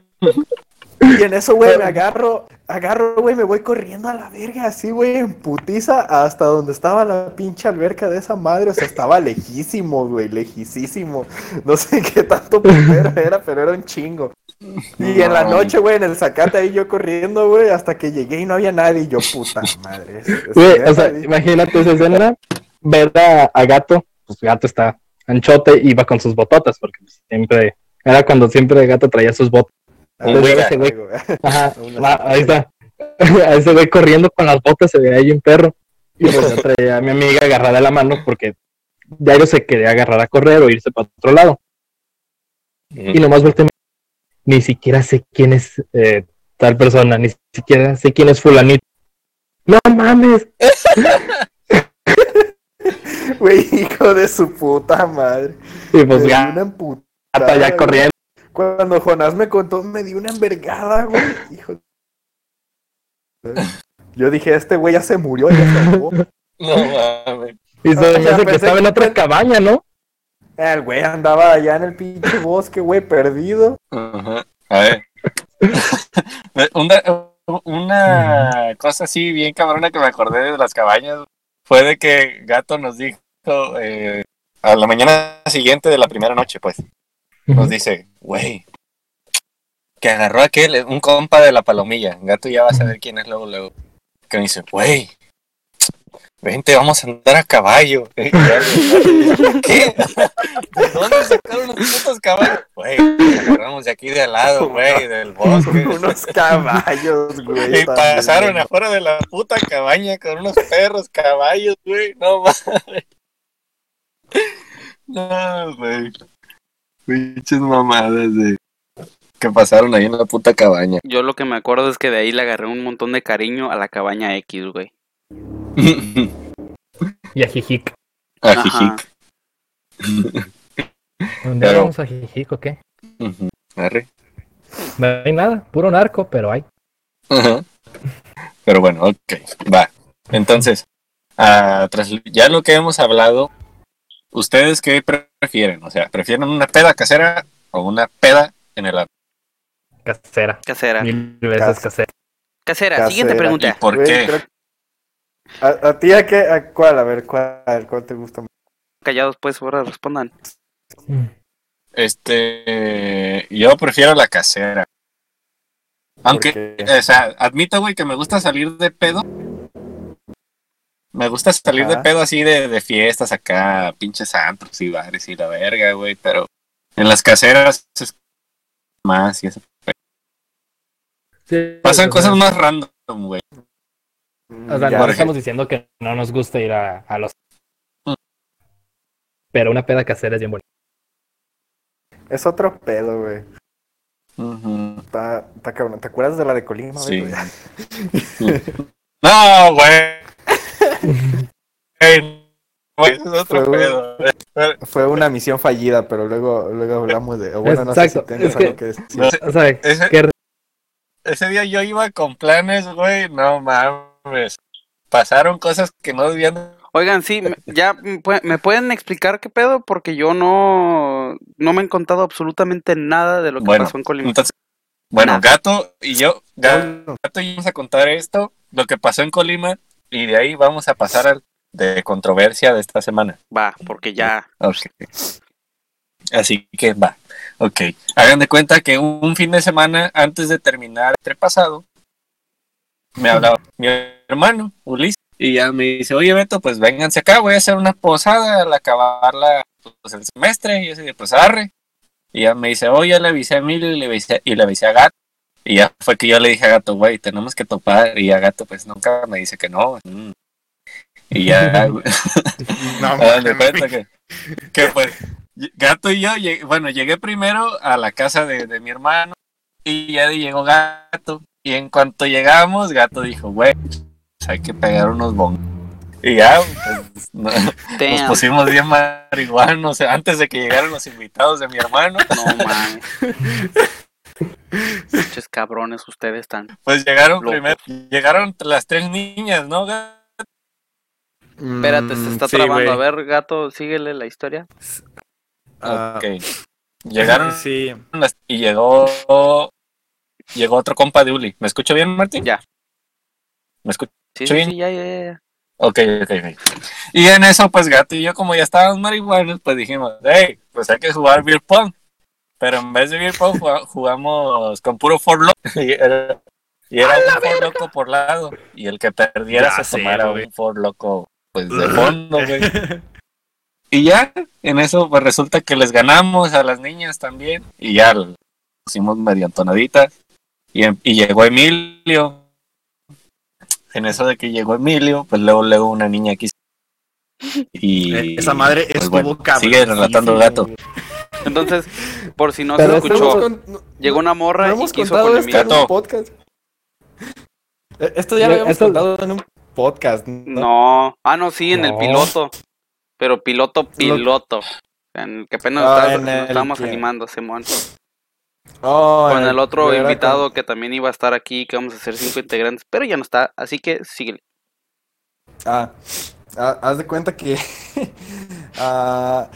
Y en eso, güey, me agarro, agarro, güey, me voy corriendo a la verga, así, güey, en putiza, hasta donde estaba la pinche alberca de esa madre. O sea, estaba lejísimo, güey, lejísimo. No sé qué tanto primero era, pero era un chingo. Y en la No. noche, güey, en el zacate ahí yo corriendo, güey, hasta que llegué y no había nadie. Y yo, puta madre. Güey, o sea, imagínate esa escena, ver a, a Gato, pues Gato está anchote y va con sus bototas, porque pues, siempre, era cuando siempre Gato traía sus botas. Ah, ese güey. Ajá, ah, ahí está. A ese güey corriendo con las botas se veía ahí un perro. Y pues yo traía a mi amiga agarrada la mano porque ya yo se quería agarrar a correr o irse para otro lado. Y nomás volteé. Ni siquiera sé quién es eh, tal persona, ni siquiera sé quién es fulanito. No mames. Güey, hijo de su puta madre. Y pues ya, ya corriendo. Cuando Jonás me contó, me dio una envergada, güey. Hijo. Yo dije, este güey ya se murió, ya se acabó. No mames. Y se me hace que estaba en otra cabaña, ¿no? El güey andaba allá en el pinche bosque, güey, perdido. Ajá. A ver. una, una cosa así bien cabrona que me acordé de las cabañas fue de que Gato nos dijo eh, a la mañana siguiente de la primera noche, pues, nos dice, güey, que agarró aquel, un compa de la palomilla. Gato ya va a saber quién es luego, luego. Que me dice, güey, vente, vamos a andar a caballo. ¿Qué? ¿De dónde sacaron los putos caballos? Güey, agarramos de aquí de al lado, güey, del bosque. Unos caballos, güey. Y pasaron afuera de la puta cabaña con unos perros, caballos, güey. No mames. No, güey. Pinches mamadas de que pasaron ahí en la puta cabaña. Yo lo que me acuerdo es que de ahí le agarré un montón de cariño a la cabaña X, güey. Y a Jijic. Ajijic. ¿Un día Pero- vamos a Jijic o qué? Ujú. Arre. No hay nada, puro narco, pero hay. Ajá. Pero bueno, ok, va. Entonces, ah, tras ya lo que hemos hablado, ¿ustedes qué prefieren? O sea, ¿prefieren una peda casera o una peda en el Casera. Casera. Mil veces Cas- casera. Casera. Siguiente Casera. ¿Y pregunta. por qué? ¿A, a ti a qué? ¿A cuál? A ver, ¿cuál, cuál te gusta más? Callados, pues, ahora respondan. Este, yo prefiero la casera. Aunque, o sea, admito, güey, que me gusta salir de pedo. Me gusta salir de pedo así de, de fiestas acá, pinches antros y bares y la verga, güey, pero en las caseras es más y eso. Sí, Pasan cosas sea, más random, güey. O sea, Ya, no estamos diciendo que no nos gusta ir a, a los. Mm. Pero una peda casera es bien bonita. Es otro pedo, güey. Está, está cabrón. ¿Te acuerdas de la de Colima, Sí. güey? No, güey. Fue un- pedo. Fue una misión fallida, pero luego, luego hablamos de. Bueno, no sé si tengas es que- algo que decir. No, O sea, Ese- qué ese día yo iba con planes, güey, no mames. Pasaron cosas que no debían. Oigan, sí, ya me pue- me pueden explicar qué pedo porque yo no no me han contado absolutamente nada de lo que Bueno, pasó en Colima. Entonces, bueno, Nada. Gato y yo, Gato y yo vamos a contar esto, lo que pasó en Colima, y de ahí vamos a pasar al de controversia de esta semana. Va, porque ya. Así que va. Ok. Hagan de cuenta que un, fin de semana antes de terminar el pasado, me hablaba mi hermano, Ulises, y ya me dice, oye Beto, pues vénganse acá, voy a hacer una posada al acabar la, pues, el semestre, y yo así, pues arre. Y ya me dice, oye, le avisé a Emilio y le avisé, y le avisé a Gato. Y ya fue que yo le dije a Gato, güey, tenemos que topar. Y a Gato, pues nunca me dice que no. Mm. Y ya, güey. no, mames. cuenta que, que pues Gato y yo, lleg- bueno, llegué primero a la casa de, de mi hermano y ya llegó Gato. Y en cuanto llegamos, Gato dijo, güey, pues hay que pegar unos bongos. Y ya, pues, no- nos pusimos bien marihuanos o sea, antes de que llegaran los invitados de mi hermano. no mames. Pinches cabrones ustedes están. Pues llegaron Locos. primero, llegaron las tres niñas, ¿no? Gato? Espérate, se Mm, está sí, trabando. A ver, gato, síguele la historia. Ah, Ok. Llegaron Sí. las- y llegó llegó otro compa de Uli. ¿Me escucho bien, Martín? Ya. ¿Me escucho? Sí, sí, ya, ya, ya. Ok, ok, ok. Y en eso, pues Gato y yo, como ya estábamos marihuanos, pues dijimos, hey, pues hay que jugar beer pong. Pero en vez de beer pong jugamos con puro for loco. Y era, y era un for loco por lado. Y el que perdiera Ya se sé, tomara güey. un for loco pues de fondo, güey. Y ya, en eso pues resulta que les ganamos a las niñas también. Y ya pusimos medio entonaditas. Y, em- y llegó Emilio. En eso de que llegó Emilio, pues luego luego una niña aquí. Y Esa madre pues, estuvo bueno, cabrón. Sigue relatando el gato. Entonces, por si no Pero se escuchó, con- llegó una morra no y quiso contado con esto en un podcast. Eh, Esto ya lo habíamos esto- contado en un podcast. ¿no? No, ah, no, sí, en el piloto. Pero piloto, piloto. En el que apenas Ah, estábamos- en nos el estábamos que- animando, Simón. Oh, Con el otro invitado que también iba a estar aquí, que vamos a ser cinco integrantes, pero ya no está, así que síguele. Ah, ah, haz de cuenta que. ah,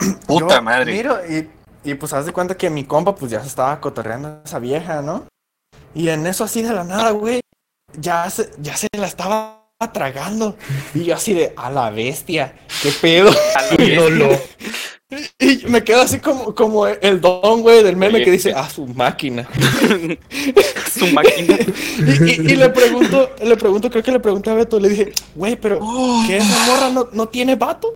Puta yo madre. Miro y, y pues haz de cuenta que mi compa pues ya se estaba cotorreando a esa vieja, ¿no? Y en eso así de la nada, güey, ya se, ya se la estaba tragando. Y yo así de, a la bestia, qué pedo. Y me quedo así como, como el don, güey, del meme Oye, que dice, a su máquina. Su máquina. Y, y- y le pregunto, le pregunto, creo que le pregunté a Beto, le dije, güey, pero ¿qué esa morra no, no tiene vato?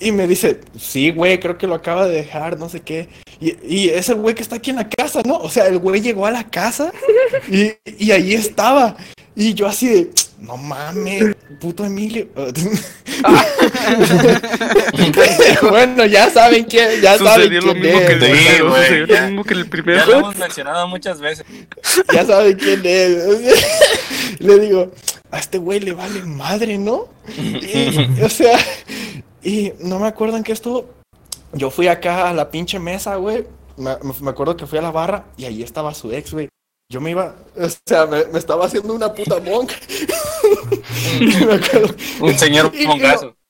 Y me dice, sí, güey, creo que lo acaba de dejar, no sé qué. Y, y es el güey que está aquí en la casa, ¿no? O sea, el güey llegó a la casa y, y ahí estaba. Y yo así de, no mames, puto Emilio. bueno, ya saben quién, ya saben lo quién mismo que es. el Sí, primero, güey, sucedió ya. lo mismo que el Ya primero. lo hemos mencionado muchas veces. ya saben quién es. le digo, a este güey le vale madre, ¿no? Y, o sea, y no me acuerdo en qué estuvo. Yo fui acá a la pinche mesa, güey. Me, acuerdo que fui a la barra y ahí estaba su ex, güey. Yo me iba, o sea, me, me estaba haciendo una puta monk. Un señor y mongazo.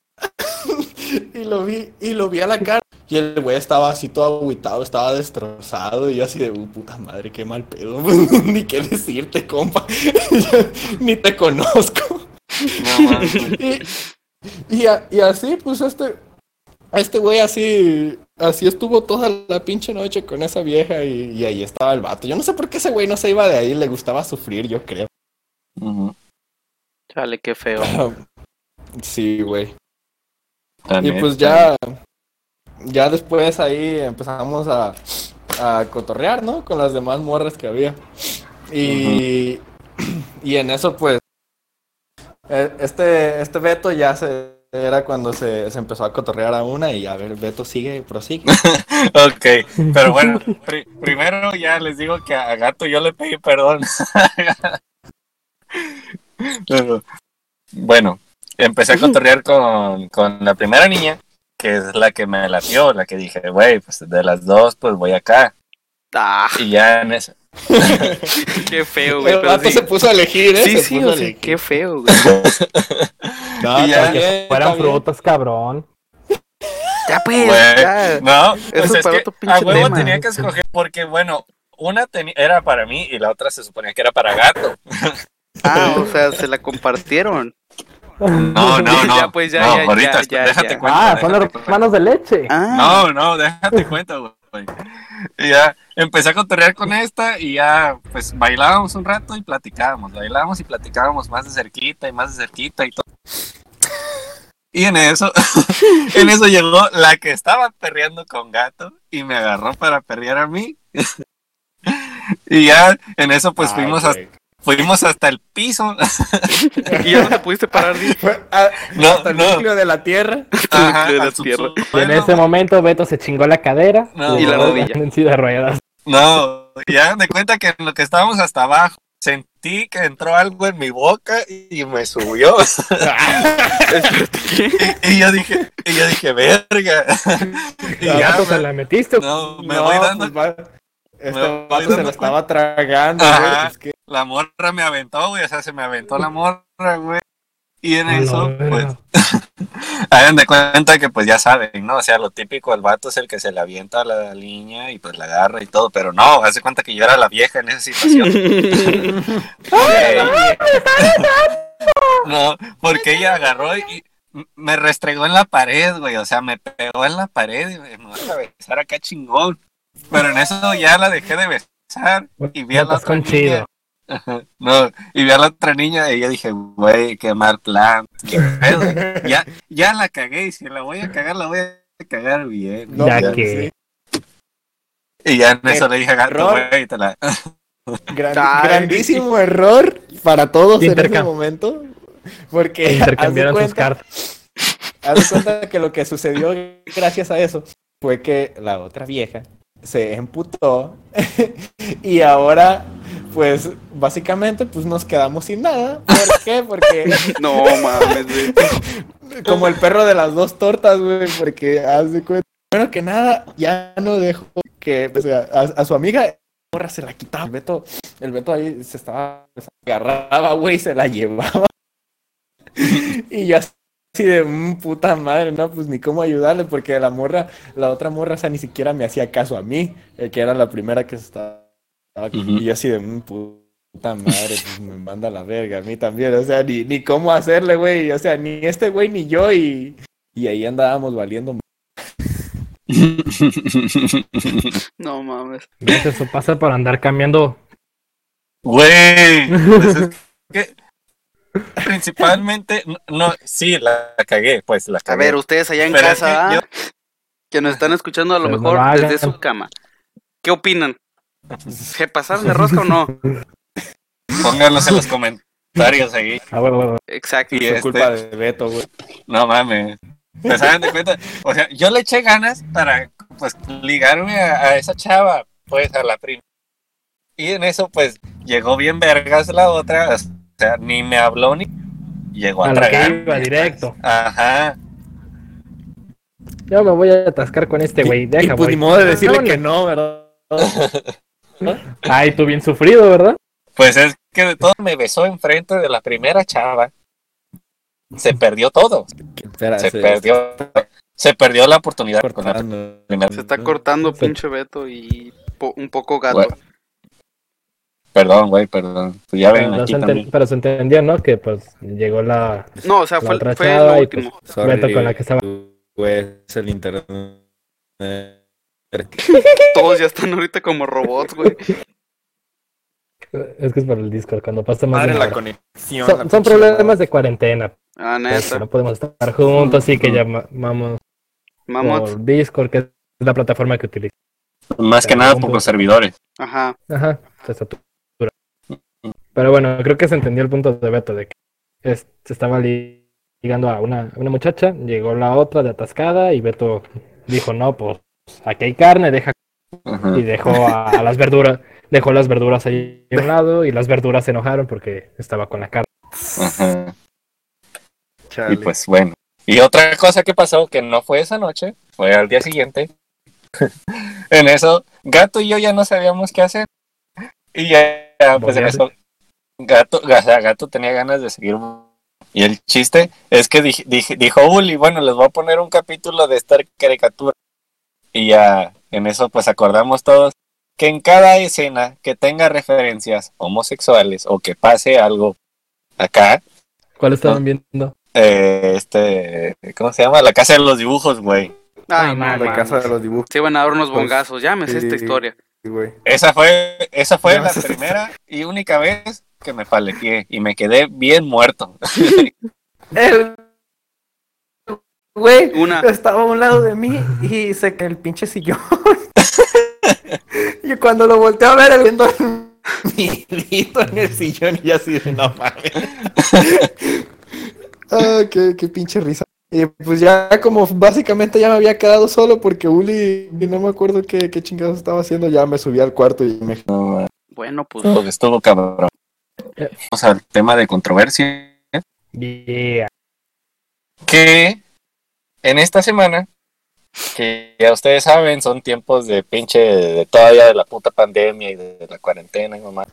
Y lo vi, y lo vi a la cara. Y el güey estaba así todo agüitado, estaba destrozado. Y yo así de, "Uh, puta madre, qué mal pedo. Ni qué decirte, compa. Ni te conozco. No. Y, y, a- y así, pues este, este güey así, así estuvo toda la pinche noche con esa vieja y, y ahí estaba el vato. Yo no sé por qué ese güey no se iba de ahí, le gustaba sufrir, yo creo. Ujú. Chale, qué feo. Sí, güey. Y pues ya, ya después ahí empezamos a, a cotorrear, ¿no? Con las demás morras que había. Y, y en eso, pues, este, este Beto ya se, era cuando se, se empezó a cotorrear a una y a ver, Beto sigue, prosigue. Ok, pero bueno, pri- primero ya les digo que a Gato yo le pedí perdón. Pero, bueno, empecé a cotorrear con, con la primera niña, que es la que me latió, la que dije, güey, pues de las dos, pues voy acá. Ah, Y ya en eso. qué feo, güey. El pero vato sí. se puso a elegir, ¿eh? Sí, Se sí, o sea, qué feo, güey. No, ya que bien, Fueran frutas, cabrón. Ya pues, Güey, ya. No, Eso pues es para que otro pinche a huevo tema. tenía que escoger, porque bueno, una era para mí y la otra se suponía que era para Gato. Ah, o sea, se la compartieron. No, no, no. Ya, pues, ya, no, ya, ahorita, ya, ya, déjate ya. cuento. Ah, son hermanos de leche. Ah, No, no, déjate cuenta, güey. Y ya empecé a cotorrear con esta y ya, pues bailábamos un rato y platicábamos. Bailábamos y platicábamos más de cerquita y más de cerquita y todo. Y en eso, en eso llegó la que estaba perreando con gato y me agarró para perrear a mí. Y ya en eso, pues Ay, fuimos, hasta. Fuimos hasta el piso. y ya no te pudiste parar, No, hasta el no. núcleo de la tierra. Ajá, de la al tierra. Y en ese momento Beto se chingó la cadera No. Y la rodilla. en silla de ruedas. No, ya me cuenta que en lo que estábamos hasta abajo, sentí que entró algo en mi boca y me subió. Y yo dije, y yo dije, verga. y ¿A ya, Beto se me- la metiste? no, me No, voy dando, pues, va- Este me voy vato se lo estaba tragando, güey. Es que la morra me aventó, güey, o sea, se me aventó la morra, güey. Y en eso, pues, hagan de cuenta que pues ya saben, ¿no? O sea, lo típico, el vato es el que se le avienta a la niña y pues la agarra y todo, pero no, hace cuenta que yo era la vieja en esa situación. No, porque ella agarró y me restregó en la pared, güey. O sea, me pegó en la pared y me va a besar acá chingón. Pero en eso ya la dejé de besar y vi a la otra con niña. No, y vi a la otra niña y yo dije, güey, qué mal plan. qué pedo. Ya, ya la cagué y si la voy a cagar, la voy a cagar bien. No, ya que. Y ya en eso le dije a Gato, Error. güey, te la... Gran- grandísimo error para todos en ese momento. Porque Intercambiaron haz de sus cuenta- cartas. Haz de cuenta que lo que sucedió gracias a eso fue que la otra vieja se emputó y ahora pues básicamente pues nos quedamos sin nada. ¿Por qué? Porque No mames, güey. como el perro de las dos tortas, güey, porque haz de cuenta. Bueno, que nada, ya no dejó que sea, a, a su amiga la morra se la quitaba. El Beto, el Beto ahí se estaba, se agarraba, güey, se la llevaba. y yo así de "Mm, puta madre, no, pues ni cómo ayudarle, porque la morra, la otra morra, o sea, ni siquiera me hacía caso a mí, eh, que era la primera que se estaba. Y yo así de "Mm, puta madre, pues me manda a la verga, a mí también, o sea, ni, ni cómo hacerle, güey, o sea, ni este güey ni yo, y, y ahí andábamos valiendo. No mames. ¿Ves? Eso pasa por andar cambiando. Güey, pues es que principalmente, no, no, sí, la cagué, pues la A cagué. ver, ustedes allá en Pero es casa, que que nos están escuchando a lo Pero no mejor desde su cama. ¿Qué opinan? ¿Se pasaron de rosca o no? Pónganlos en los comentarios ahí. Ah, bueno, bueno. Exacto. Y Por este, culpa de Beto, güey. no mames. Pues hagan de cuenta, o sea, yo le eché ganas para, pues, ligarme a, a esa chava, pues, a la prima. Y en eso, pues, llegó bien vergas la otra, o sea, ni me habló ni llegó a, A la que tragar. iba directo. Ajá. Yo me voy a atascar con este güey. y Deja, pues voy. ni modo de decirle No, que no. no, ¿verdad? Ay, tú bien sufrido, ¿verdad? Pues es que de todo me besó enfrente de la primera chava. Se perdió todo. Espera, Se perdió. Se perdió la oportunidad con la primera. Se está cortando Sí. pinche Beto y po- un poco gato. Bueno. Perdón, güey, perdón. Pues ya ven aquí se, también. pero se entendió, ¿no? Que pues llegó la No, o sea, La fue, fue y, pues, último. Beto con la que estaba. Güey, es el internet. Todos ya están ahorita como robots, güey. Es que es por el Discord, cuando pasa más Madre la hora. conexión. Son, la son problemas de cuarentena, Ah, neta. no podemos estar juntos y que llamamos Mamot. por Discord, que es la plataforma que utilizo. Más que nada por los servidores. Ajá. Ajá, se satura. Pero bueno, creo que se entendió el punto de Beto, de que es- se estaba li- ligando a una, a una muchacha, llegó la otra de atascada y Beto dijo, no, pues aquí hay carne, deja Ajá. y dejó a, a las verduras, dejó las verduras ahí a un lado y las verduras se enojaron porque estaba con la carne. Ajá. Y pues bueno. Y otra cosa que pasó, que no fue esa noche, fue al día siguiente. en eso, Gato y yo ya no sabíamos qué hacer. Y ya, ya, pues en eso, Gato, o sea, Gato tenía ganas de seguir. Y el chiste es que dij- dij- dijo Uli, bueno, les voy a poner un capítulo de esta caricatura. Y ya, en eso, pues acordamos todos que en cada escena que tenga referencias homosexuales o que pase algo acá, ¿Cuál estaban viendo? eh, este, ¿cómo se llama? La casa de los dibujos, güey. Ay, Ah, no. La casa de los dibujos, Se iban a dar unos Pues, bongazos. Llámese esta sí. historia. güey. Esa fue, esa fue Ya la sé. primera y única vez que me paleteé y me quedé bien muerto. El güey Una. estaba a un lado de mí y se que el pinche sillón. y cuando lo volteé a ver, el viendo mi grito en el sillón y así de no mames. ah, qué, qué pinche risa. Y pues ya como básicamente ya me había quedado solo porque Uli, y no me acuerdo qué, qué chingados estaba haciendo, ya me subí al cuarto y me... No, Bueno, pues. pues estuvo cabrón. Vamos al tema de controversia. Yeah. Que en esta semana, que ya ustedes saben, son tiempos de pinche, de todavía de la puta pandemia y de la cuarentena y mamá.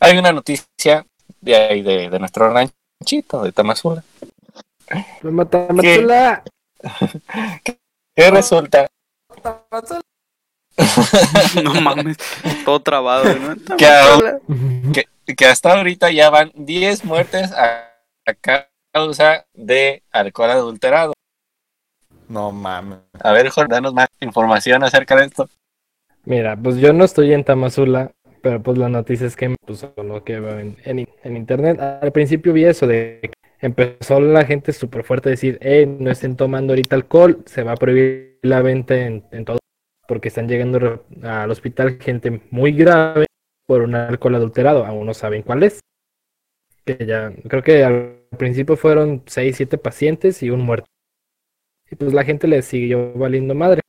Hay una noticia de ahí, de, de nuestro ranchito, de Tamazula, Mata- Matula. que resulta No mames. Todo trabado, ¿no? que, que, que hasta ahorita ya van 10 muertes a, a causa de alcohol adulterado. No mames. A ver, Jorge, danos más información acerca de esto. Mira, pues yo no estoy en Tamazula, pero pues la noticia es que pues, lo que veo en, en, en internet. Al principio vi eso de que empezó la gente súper fuerte a decir, eh, no estén tomando ahorita alcohol, se va a prohibir la venta en, en todo, porque están llegando al hospital gente muy grave por un alcohol adulterado, aún no saben cuál es. Que ya, creo que al principio fueron 6, 7 pacientes y un muerto. Y pues la gente le siguió valiendo madre.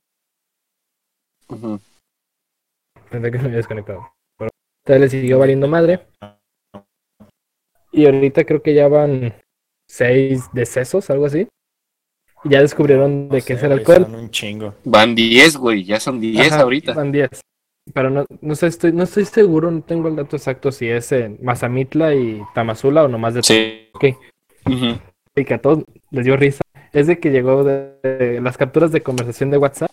Pensé que me había desconectado. Pero entonces le siguió valiendo madre. Y ahorita creo que ya van seis decesos, algo así. Y ya descubrieron de No qué sé, es el alcohol. son un chingo. Van 10, güey, ya son 10 Ajá, ahorita. Van 10. Pero no, no sé, estoy, no estoy seguro, no tengo el dato exacto si es en Mazamitla y Tamazula o nomás de Sí. Ok. Ujú. y que a todos les dio risa, es de que llegó de, de las capturas de conversación de WhatsApp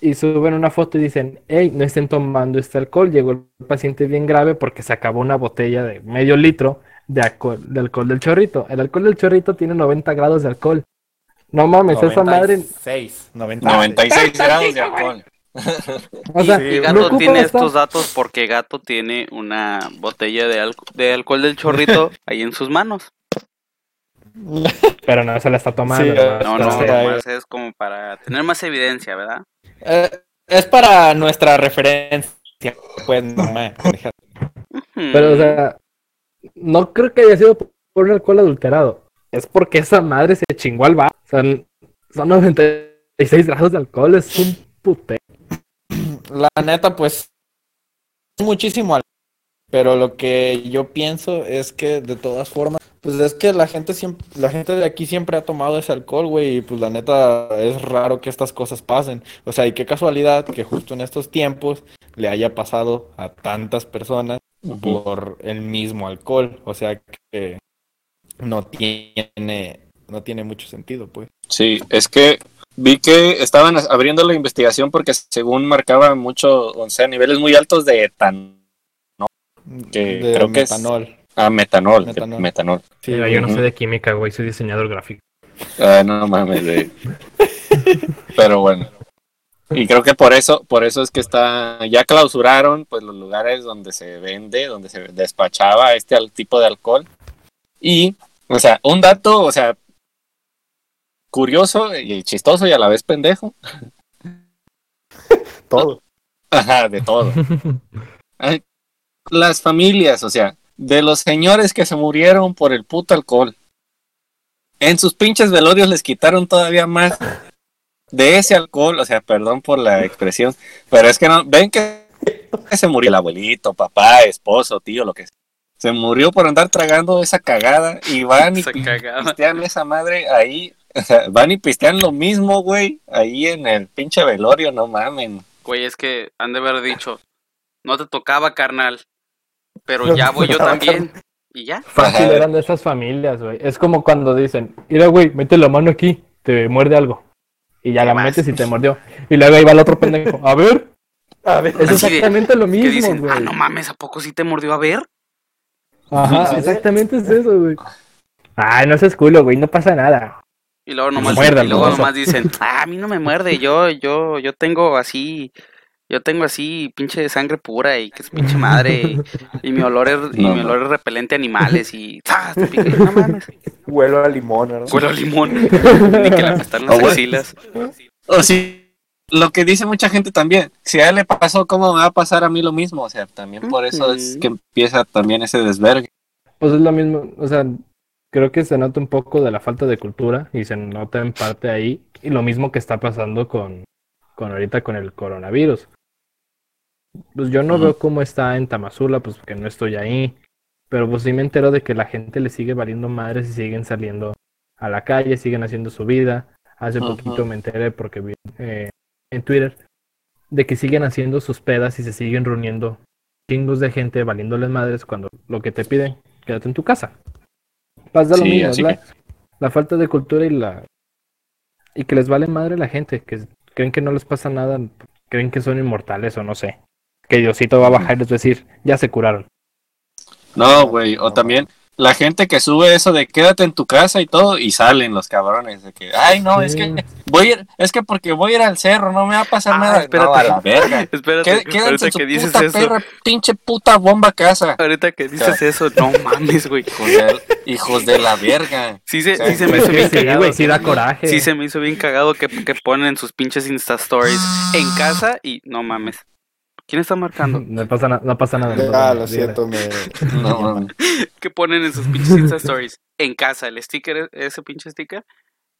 y suben una foto y dicen, hey, no estén tomando este alcohol, llegó el paciente bien grave porque se acabó una botella de medio litro de alcohol, de alcohol del chorrito. El alcohol del chorrito tiene 90 grados de alcohol. No mames, esa madre, 96, 96. 96 grados de alcohol. o sea, Sí, Y Gato tiene estos datos porque Gato tiene una botella de, alco- de alcohol del chorrito ahí en sus manos. pero no se la está tomando. Sí, nomás No, no, nomás es como para tener más evidencia, ¿verdad? Eh, es para nuestra referencia. Pues no me. Pero, o sea, no creo que haya sido por un alcohol adulterado. Es porque esa madre se chingó al bar. Son, son 96 grados de alcohol, es un pute. La neta, pues. Muchísimo al- Pero lo que yo pienso es que de todas formas, pues es que la gente siempre, la gente de aquí siempre ha tomado ese alcohol, güey, y pues la neta es raro que estas cosas pasen. O sea, y qué casualidad que justo en estos tiempos le haya pasado a tantas personas por el mismo alcohol. O sea que no tiene, no tiene mucho sentido, pues. Sí, es que vi que estaban abriendo la investigación porque según marcaba mucho, o sea, niveles muy altos de etanol, Que de creo que es-. Ah, metanol, Metanol. metanol. Sí, yo no sé de química, güey, soy diseñador gráfico. Ah, no mames, de- pero bueno. Y creo que por eso, por eso es que está, ya clausuraron pues los lugares donde se vende, donde se despachaba este al- tipo de alcohol. Y, o sea, un dato, o sea, curioso y chistoso y a la vez pendejo. todo. Ajá, de todo. Las familias, o sea, de los señores que se murieron por el puto alcohol. En sus pinches velorios les quitaron todavía más de ese alcohol, o sea, perdón por la expresión, pero es que no, ven que se murió el abuelito, papá, esposo, tío, lo que sea. Se murió por andar tragando esa cagada y van y pistean esa madre ahí, o sea, van y pistean lo mismo, güey, ahí en el pinche velorio, no mamen. Güey, es que han de haber dicho, no te tocaba, carnal, pero ya voy yo también. Y ya. Fácil eran de esas familias, güey. Es como cuando dicen, mira, güey, mete la mano aquí, te muerde algo. Y ya ¿Qué la más? metes y te mordió. Y luego ahí va el otro pendejo. A ver, A ver. es de- exactamente lo mismo, dicen, güey. ah, no mames, ¿a poco sí te mordió a ver? Ajá, exactamente es eso, güey. Ay, no seas culo, güey, no pasa nada. Y luego nomás, Muérdalo, y luego nomás dicen, ah, a mí no me muerde, yo, yo, yo tengo así, yo tengo así pinche sangre pura y que es pinche madre y, y mi olor es, y No, mi no. olor es repelente a animales y ¡zas! te pica. No mames, Huelo a limón, ¿verdad? huelo a limón, ni que apestaron las Oh, axilas. O sí, lo que dice mucha gente también, si a él le pasó, ¿cómo me va a pasar a mí lo mismo? O sea, también por eso es que empieza también ese desvergue. Pues es lo mismo, o sea, creo que se nota un poco de la falta de cultura y se nota en parte ahí. Y lo mismo que está pasando con, con ahorita con el coronavirus. Pues yo no veo cómo está en Tamazula, pues porque no estoy ahí. Pero pues sí me entero de que la gente le sigue valiendo madres y siguen saliendo a la calle, siguen haciendo su vida. Hace poquito me enteré porque vi eh, en Twitter de que siguen haciendo sus pedas y se siguen reuniendo chingos de gente valiéndoles madres cuando lo que te piden, quédate en tu casa. Pasa lo Sí, mismo, así la, la falta de cultura y la y que les vale madre la gente, que creen que no les pasa nada, creen que son inmortales o no sé. Que Diosito va a bajar y les va a decir, ya se curaron. No, güey, o también la gente que sube eso de quédate en tu casa y todo, y salen los cabrones de que, ay no, es que voy a ir, es que porque voy a ir al cerro, no me va a pasar Ah, nada. espérate. No, a la verga. Espérate, Qué- ahorita en su que dices puta eso. perra, pinche puta bomba casa. Ahorita que dices eso, no mames, güey. Hijos de, hijos de la verga. Sí se, Sí, sí se me hizo bien sí, cagado. güey, sí da coraje. Sí se me hizo bien cagado que, que ponen sus pinches Insta Stories en casa y no mames. ¿Quién está marcando? No pasa, na- no pasa nada. no pasa Ah, nada, lo siento, me... No, mames. que ponen en sus pinches Insta Stories en casa el sticker, ese pinche sticker.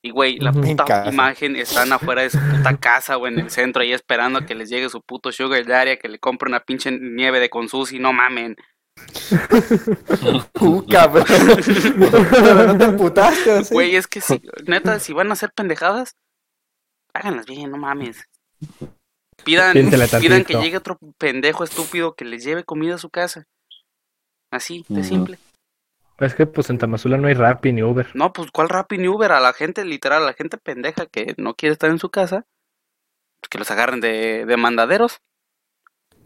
Y güey, la puta imagen están afuera de su puta casa o en el centro ahí esperando a que les llegue su puto sugar daddy, a que le compre una pinche nieve de consusi, no mamen. Uh, cabrón. No te emputaste, ¿o sí? Güey, es que si, neta, si van a hacer pendejadas, háganlas bien, no mames. Pidan, pidan que llegue otro pendejo estúpido que les lleve comida a su casa. Así, de simple. Es que pues en Tamazula no hay Rappi ni Uber. No, pues ¿cuál Rappi ni Uber? A la gente, literal, a la gente pendeja que no quiere estar en su casa, pues que los agarren de, de mandaderos.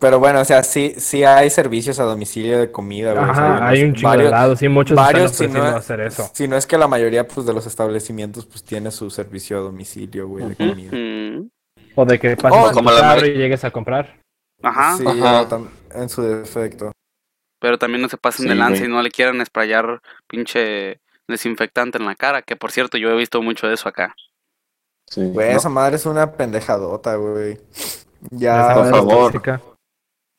Pero bueno, o sea, sí, sí hay servicios a domicilio de comida, güey. o sea, Ajá, hay unos- un chingo de lados y muchos varios, están si no, hacer eso. si no es que la mayoría pues, de los establecimientos pues tiene su servicio a domicilio, güey, de comida. Ujú. O de que pases Oh, tu como la carro madre- y llegues a comprar. Ajá, Sí, Ajá. en su defecto. pero también no se pasen de Sí, lanza y no le quieran sprayar pinche desinfectante en la cara, que por cierto yo he visto mucho de eso acá. Sí, Güey, no, esa madre es una pendejadota, güey. Ya, por favor. tóxica.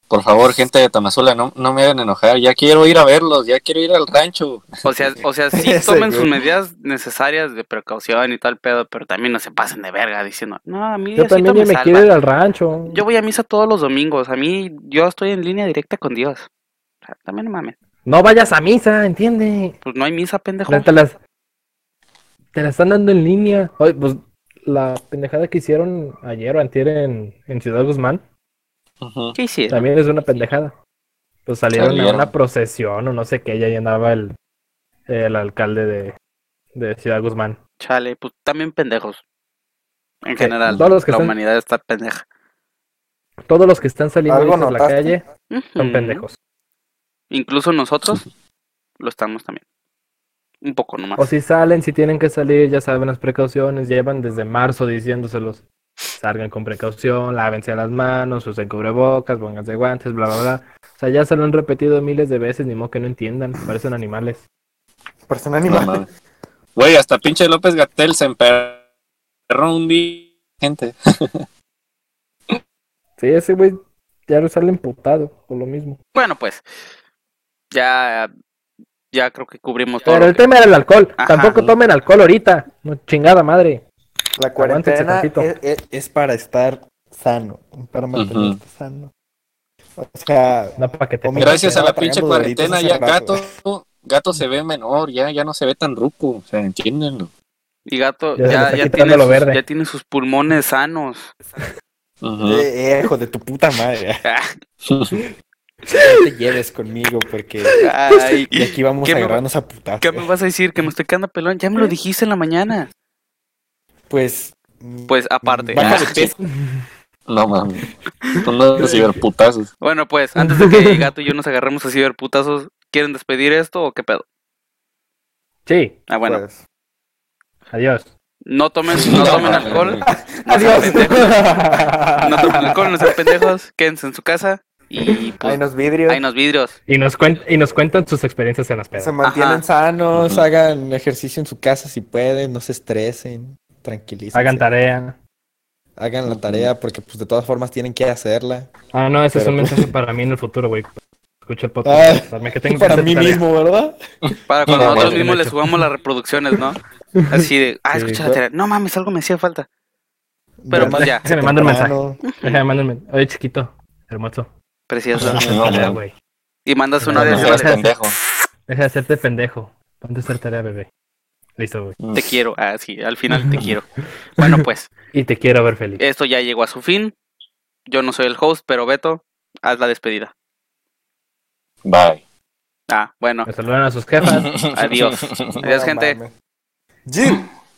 Por favor, gente de Tamazula, no, no me hagan enojar. Ya quiero ir a verlos, ya quiero ir al rancho. O sea, o sea, sí tomen sus medidas necesarias de precaución y tal pedo, pero también no se pasen de verga diciendo, no, a mí Yo también me me salva". quiero ir al rancho. Yo voy a misa todos los domingos, a mí yo estoy en línea directa con Dios. O sea, también no mames. No vayas a misa, entiende. Pues no hay misa, pendejo. Te las, te la están dando en línea. Oye, pues la pendejada que hicieron ayer o antier en, en Ciudad Guzmán Ujú. ¿Qué hicieron? también es una pendejada. Pues salieron, Salieron. a una procesión o no sé qué, y ahí andaba el, el alcalde de, de Ciudad Guzmán. Chale, pues también pendejos. En Sí, general, todos los que la están- humanidad está pendeja. Todos los que están saliendo ¿Algo ahorita a la calle son pendejos. Incluso nosotros lo estamos también. Un poco nomás. O si salen, si tienen que salir, ya saben las precauciones, llevan desde marzo diciéndoselos. Salgan con precaución, lávense las manos, usen cubrebocas, pónganse guantes, bla, bla, bla. O sea, ya se lo han repetido miles de veces, ni modo que no entiendan, parecen animales. persona No animal. mames. Güey, hasta pinche López Gatel se emperró un día. Gente. Sí, ese güey ya lo sale emputado por lo mismo. Bueno, pues. Ya. Ya creo que cubrimos todo. Pero el que- tema era el alcohol. Ajá. Tampoco tomen alcohol ahorita. No, chingada madre. La cuarentena es, es- es para estar sano, para mantenerte Ujú. sano. O sea, No Gracias a la pinche cuarentena ya rato. gato, gato se ve menor, ya, ya no se ve tan ruco, o sea, entiéndenlo. Y gato Ya ya, tiene lo sus, verde. ya tiene sus pulmones sanos. Eh, eh, hijo de tu puta madre. Ah, No te lleves conmigo porque Ay, de aquí vamos ¿Qué a me- agarrarnos a putazos. ¿Qué me vas a decir? ¿Que me estoy quedando pelón? Ya me lo dijiste en la mañana. Pues. Pues aparte. Baja de Ah. peso. No mames. Son unos ciberputazos. Bueno, pues, antes de que Gato y yo nos agarremos así de putazos, ¿quieren despedir esto o qué pedo? Sí, Ah, bueno, Pues, adiós. no tomen, no tomen alcohol. No Adiós. No tomen alcohol, no sean pendejos. Quédense en su casa y Hay pues unos vidrios. hay unos vidrios. Y nos, cuen- y nos cuentan sus experiencias en las pedas. Se mantienen Ajá. sanos, hagan ejercicio en su casa si pueden, no se estresen, tranquilicen. Hagan tarea. Hagan la tarea porque pues de todas formas tienen que hacerla. Ah, no, ese es Pero- un mensaje para mí en el futuro, güey. Escucha el podcast. Ah, que tengo que Para mí tarea. mismo, ¿verdad? Para cuando No, nosotros bueno, mismos hecho. le subamos las reproducciones, ¿no? Así de, ah, Sí, escucha la pues. tarea. No mames, algo me hacía falta. Pero pues ya. Se me manda un. Déjame mandarme. Oye, chiquito. Hermoso. Precioso. No. Y mandas una de pendejo. Deja de hacerte pendejo. Ponte a hacer tarea, bebé. Listo, güey. Te quiero. Ah, sí, al final te quiero. Bueno, pues, Y te quiero ver feliz. esto ya llegó a su fin. Yo no soy el host, pero Beto, haz la despedida. Bye. Ah, bueno, Me saludan a sus jefas. adiós. Adiós, gente. Jim.